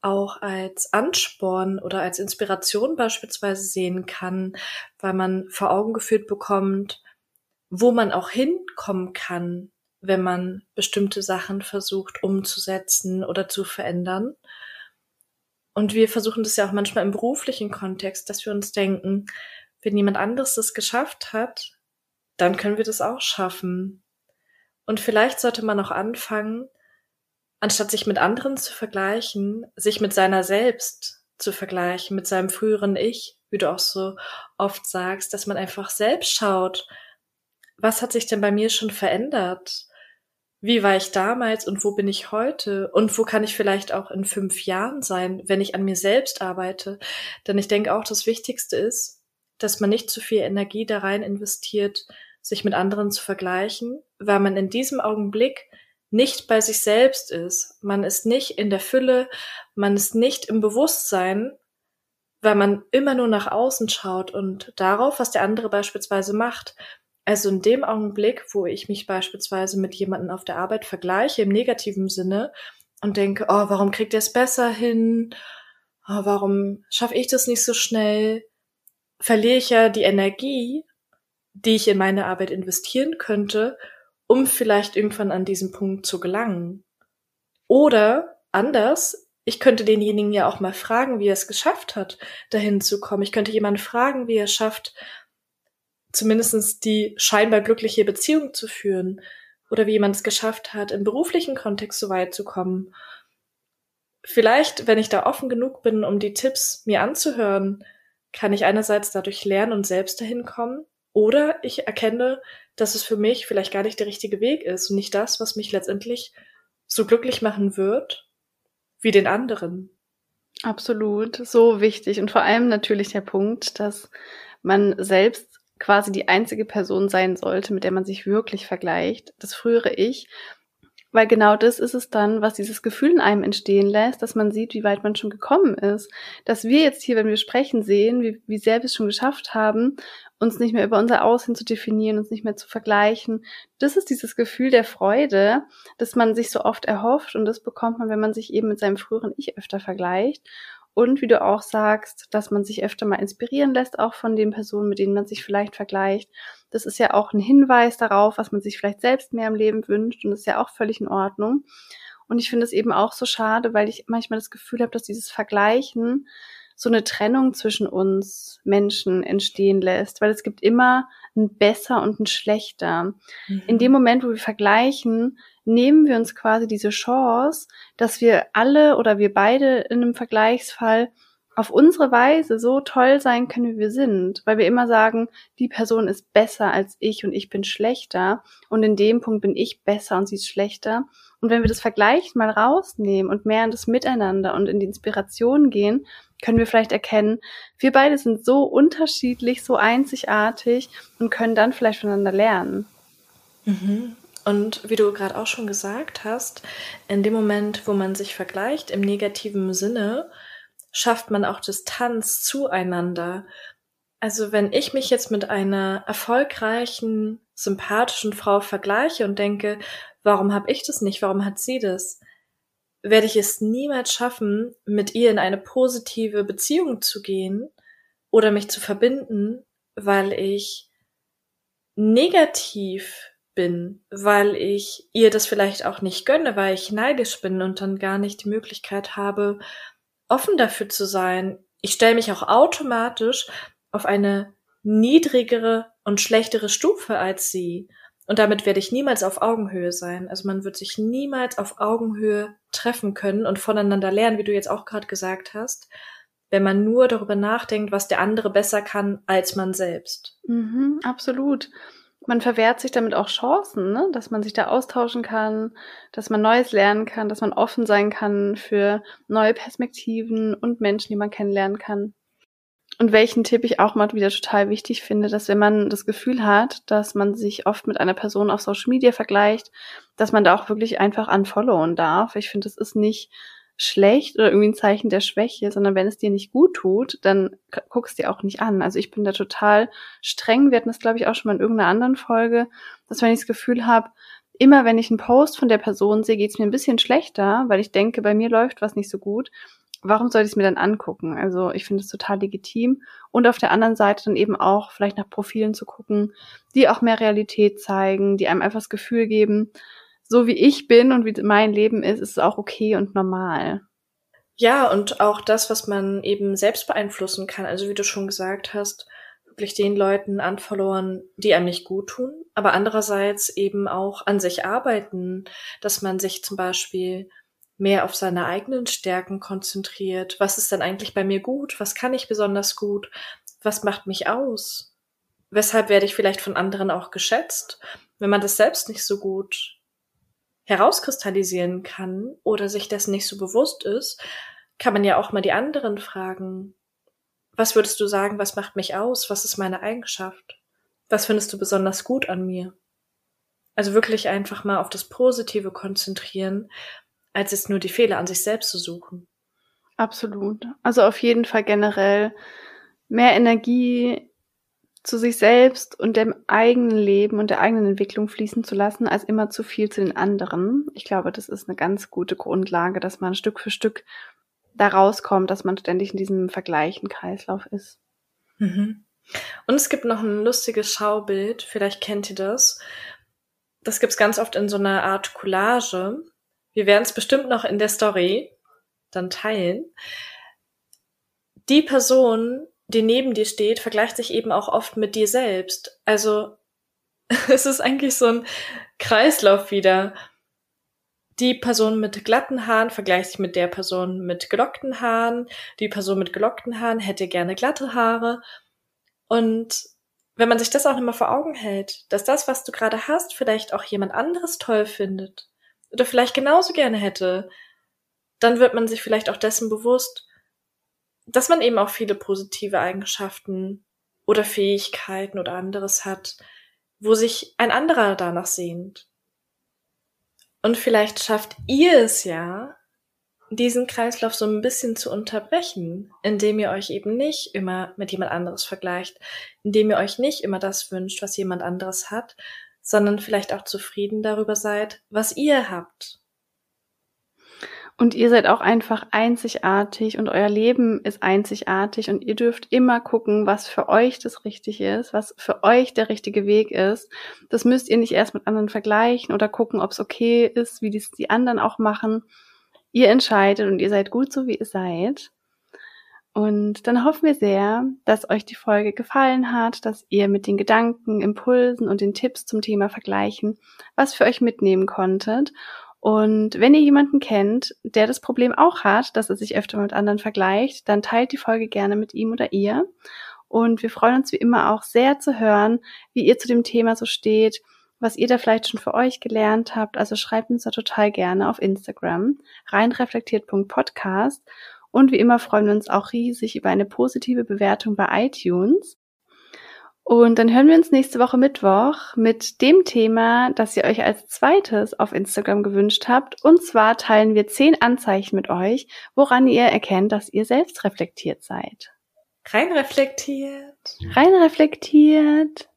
auch als Ansporn oder als Inspiration beispielsweise sehen kann, weil man vor Augen geführt bekommt, wo man auch hinkommen kann, wenn man bestimmte Sachen versucht umzusetzen oder zu verändern. Und wir versuchen das ja auch manchmal im beruflichen Kontext, dass wir uns denken, wenn jemand anderes das geschafft hat, dann können wir das auch schaffen. Und vielleicht sollte man auch anfangen, anstatt sich mit anderen zu vergleichen, sich mit seiner selbst zu vergleichen, mit seinem früheren Ich, wie du auch so oft sagst, dass man einfach selbst schaut, was hat sich denn bei mir schon verändert? Wie war ich damals und wo bin ich heute? Und wo kann ich vielleicht auch in fünf Jahren sein, wenn ich an mir selbst arbeite? Denn ich denke auch, das Wichtigste ist, dass man nicht zu viel Energie da rein investiert, sich mit anderen zu vergleichen, weil man in diesem Augenblick nicht bei sich selbst ist. Man ist nicht in der Fülle, man ist nicht im Bewusstsein, weil man immer nur nach außen schaut und darauf, was der andere beispielsweise macht. Also in dem Augenblick, wo ich mich beispielsweise mit jemandem auf der Arbeit vergleiche, im negativen Sinne, und denke, oh, warum kriegt er es besser hin? Oh, warum schaffe ich das nicht so schnell? Verliere ich ja die Energie, die ich in meine Arbeit investieren könnte, um vielleicht irgendwann an diesen Punkt zu gelangen. Oder anders, ich könnte denjenigen ja auch mal fragen, wie er es geschafft hat, dahin zu kommen. Ich könnte jemanden fragen, wie er es schafft, zumindestens die scheinbar glückliche Beziehung zu führen oder wie jemand es geschafft hat, im beruflichen Kontext so weit zu kommen. Vielleicht, wenn ich da offen genug bin, um die Tipps mir anzuhören, kann ich einerseits dadurch lernen und selbst dahin kommen, oder ich erkenne, dass es für mich vielleicht gar nicht der richtige Weg ist und nicht das, was mich letztendlich so glücklich machen wird wie den anderen. Absolut, so wichtig und vor allem natürlich der Punkt, dass man selbst quasi die einzige Person sein sollte, mit der man sich wirklich vergleicht, das frühere Ich. Weil genau das ist es dann, was dieses Gefühl in einem entstehen lässt, dass man sieht, wie weit man schon gekommen ist. Dass wir jetzt hier, wenn wir sprechen, sehen, wie, wie sehr wir es schon geschafft haben, uns nicht mehr über unser Aussehen zu definieren, uns nicht mehr zu vergleichen. Das ist dieses Gefühl der Freude, das man sich so oft erhofft und das bekommt man, wenn man sich eben mit seinem früheren Ich öfter vergleicht. Und wie du auch sagst, dass man sich öfter mal inspirieren lässt, auch von den Personen, mit denen man sich vielleicht vergleicht. Das ist ja auch ein Hinweis darauf, was man sich vielleicht selbst mehr im Leben wünscht. Und das ist ja auch völlig in Ordnung. Und ich finde es eben auch so schade, weil ich manchmal das Gefühl habe, dass dieses Vergleichen so eine Trennung zwischen uns Menschen entstehen lässt, weil es gibt immer ein besser und ein schlechter. Mhm. In dem Moment, wo wir vergleichen, nehmen wir uns quasi diese Chance, dass wir alle oder wir beide in einem Vergleichsfall auf unsere Weise so toll sein können, wie wir sind, weil wir immer sagen, die Person ist besser als ich und ich bin schlechter und in dem Punkt bin ich besser und sie ist schlechter. Und wenn wir das Vergleich mal rausnehmen und mehr in das Miteinander und in die Inspiration gehen, können wir vielleicht erkennen, wir beide sind so unterschiedlich, so einzigartig und können dann vielleicht voneinander lernen. Mhm. Und wie du gerade auch schon gesagt hast, in dem Moment, wo man sich vergleicht im negativen Sinne, schafft man auch Distanz zueinander. Also wenn ich mich jetzt mit einer erfolgreichen, sympathischen Frau vergleiche und denke, warum habe ich das nicht, warum hat sie das, werde ich es niemals schaffen, mit ihr in eine positive Beziehung zu gehen oder mich zu verbinden, weil ich negativ bin, weil ich ihr das vielleicht auch nicht gönne, weil ich neidisch bin und dann gar nicht die Möglichkeit habe, offen dafür zu sein. Ich stelle mich auch automatisch auf eine niedrigere und schlechtere Stufe als sie. Und damit werde ich niemals auf Augenhöhe sein. Also man wird sich niemals auf Augenhöhe treffen können und voneinander lernen, wie du jetzt auch gerade gesagt hast, wenn man nur darüber nachdenkt, was der andere besser kann als man selbst. Mhm, absolut. Man verwehrt sich damit auch Chancen, ne? dass man sich da austauschen kann, dass man Neues lernen kann, dass man offen sein kann für neue Perspektiven und Menschen, die man kennenlernen kann. Und welchen Tipp ich auch mal wieder total wichtig finde, dass wenn man das Gefühl hat, dass man sich oft mit einer Person auf Social Media vergleicht, dass man da auch wirklich einfach unfollowen darf. Ich finde, das ist nicht schlecht oder irgendwie ein Zeichen der Schwäche, sondern wenn es dir nicht gut tut, dann guckst dir auch nicht an. Also ich bin da total streng. Wir hatten das, glaube ich, auch schon mal in irgendeiner anderen Folge, dass wenn ich das Gefühl habe, immer wenn ich einen Post von der Person sehe, geht es mir ein bisschen schlechter, weil ich denke, bei mir läuft was nicht so gut. Warum soll ich es mir dann angucken? Also ich finde es total legitim. Und auf der anderen Seite dann eben auch vielleicht nach Profilen zu gucken, die auch mehr Realität zeigen, die einem einfach das Gefühl geben, so wie ich bin und wie mein Leben ist, ist es auch okay und normal. Ja, und auch das, was man eben selbst beeinflussen kann. Also wie du schon gesagt hast, wirklich den Leuten anverloren, die einem nicht gut tun, aber andererseits eben auch an sich arbeiten, dass man sich zum Beispiel mehr auf seine eigenen Stärken konzentriert. Was ist denn eigentlich bei mir gut? Was kann ich besonders gut? Was macht mich aus? Weshalb werde ich vielleicht von anderen auch geschätzt? Wenn man das selbst nicht so gut herauskristallisieren kann oder sich dessen nicht so bewusst ist, kann man ja auch mal die anderen fragen. Was würdest du sagen, was macht mich aus? Was ist meine Eigenschaft? Was findest du besonders gut an mir? Also wirklich einfach mal auf das Positive konzentrieren, als jetzt nur die Fehler an sich selbst zu suchen. Absolut. Also auf jeden Fall generell mehr Energie zu sich selbst und dem eigenen Leben und der eigenen Entwicklung fließen zu lassen, als immer zu viel zu den anderen. Ich glaube, das ist eine ganz gute Grundlage, dass man Stück für Stück da rauskommt, dass man ständig in diesem vergleichen Kreislauf ist. Mhm. Und es gibt noch ein lustiges Schaubild, vielleicht kennt ihr das. Das gibt's ganz oft in so einer Art Collage. Wir werden es bestimmt noch in der Story dann teilen. Die Person, die neben dir steht, vergleicht sich eben auch oft mit dir selbst. Also *laughs* es ist eigentlich so ein Kreislauf wieder. Die Person mit glatten Haaren vergleicht sich mit der Person mit gelockten Haaren. Die Person mit gelockten Haaren hätte gerne glatte Haare. Und wenn man sich das auch immer vor Augen hält, dass das, was du gerade hast, vielleicht auch jemand anderes toll findet oder vielleicht genauso gerne hätte, dann wird man sich vielleicht auch dessen bewusst, dass man eben auch viele positive Eigenschaften oder Fähigkeiten oder anderes hat, wo sich ein anderer danach sehnt. Und vielleicht schafft ihr es ja, diesen Kreislauf so ein bisschen zu unterbrechen, indem ihr euch eben nicht immer mit jemand anderes vergleicht, indem ihr euch nicht immer das wünscht, was jemand anderes hat, sondern vielleicht auch zufrieden darüber seid, was ihr habt und ihr seid auch einfach einzigartig und euer Leben ist einzigartig und ihr dürft immer gucken, was für euch das richtig ist, was für euch der richtige Weg ist. Das müsst ihr nicht erst mit anderen vergleichen oder gucken, ob es okay ist, wie das die anderen auch machen. Ihr entscheidet und ihr seid gut so, wie ihr seid. Und dann hoffen wir sehr, dass euch die Folge gefallen hat, dass ihr mit den Gedanken, Impulsen und den Tipps zum Thema Vergleichen was für euch mitnehmen konntet und wenn ihr jemanden kennt, der das Problem auch hat, dass er sich öfter mit anderen vergleicht, dann teilt die Folge gerne mit ihm oder ihr. Und wir freuen uns wie immer auch sehr zu hören, wie ihr zu dem Thema so steht, was ihr da vielleicht schon für euch gelernt habt. Also schreibt uns da total gerne auf Instagram, reinreflektiert.podcast. Und wie immer freuen wir uns auch riesig über eine positive Bewertung bei iTunes. Und dann hören wir uns nächste Woche Mittwoch mit dem Thema, das ihr euch als zweites auf Instagram gewünscht habt. Und zwar teilen wir zehn Anzeichen mit euch, woran ihr erkennt, dass ihr selbst reflektiert seid. Rein reflektiert. Rein reflektiert.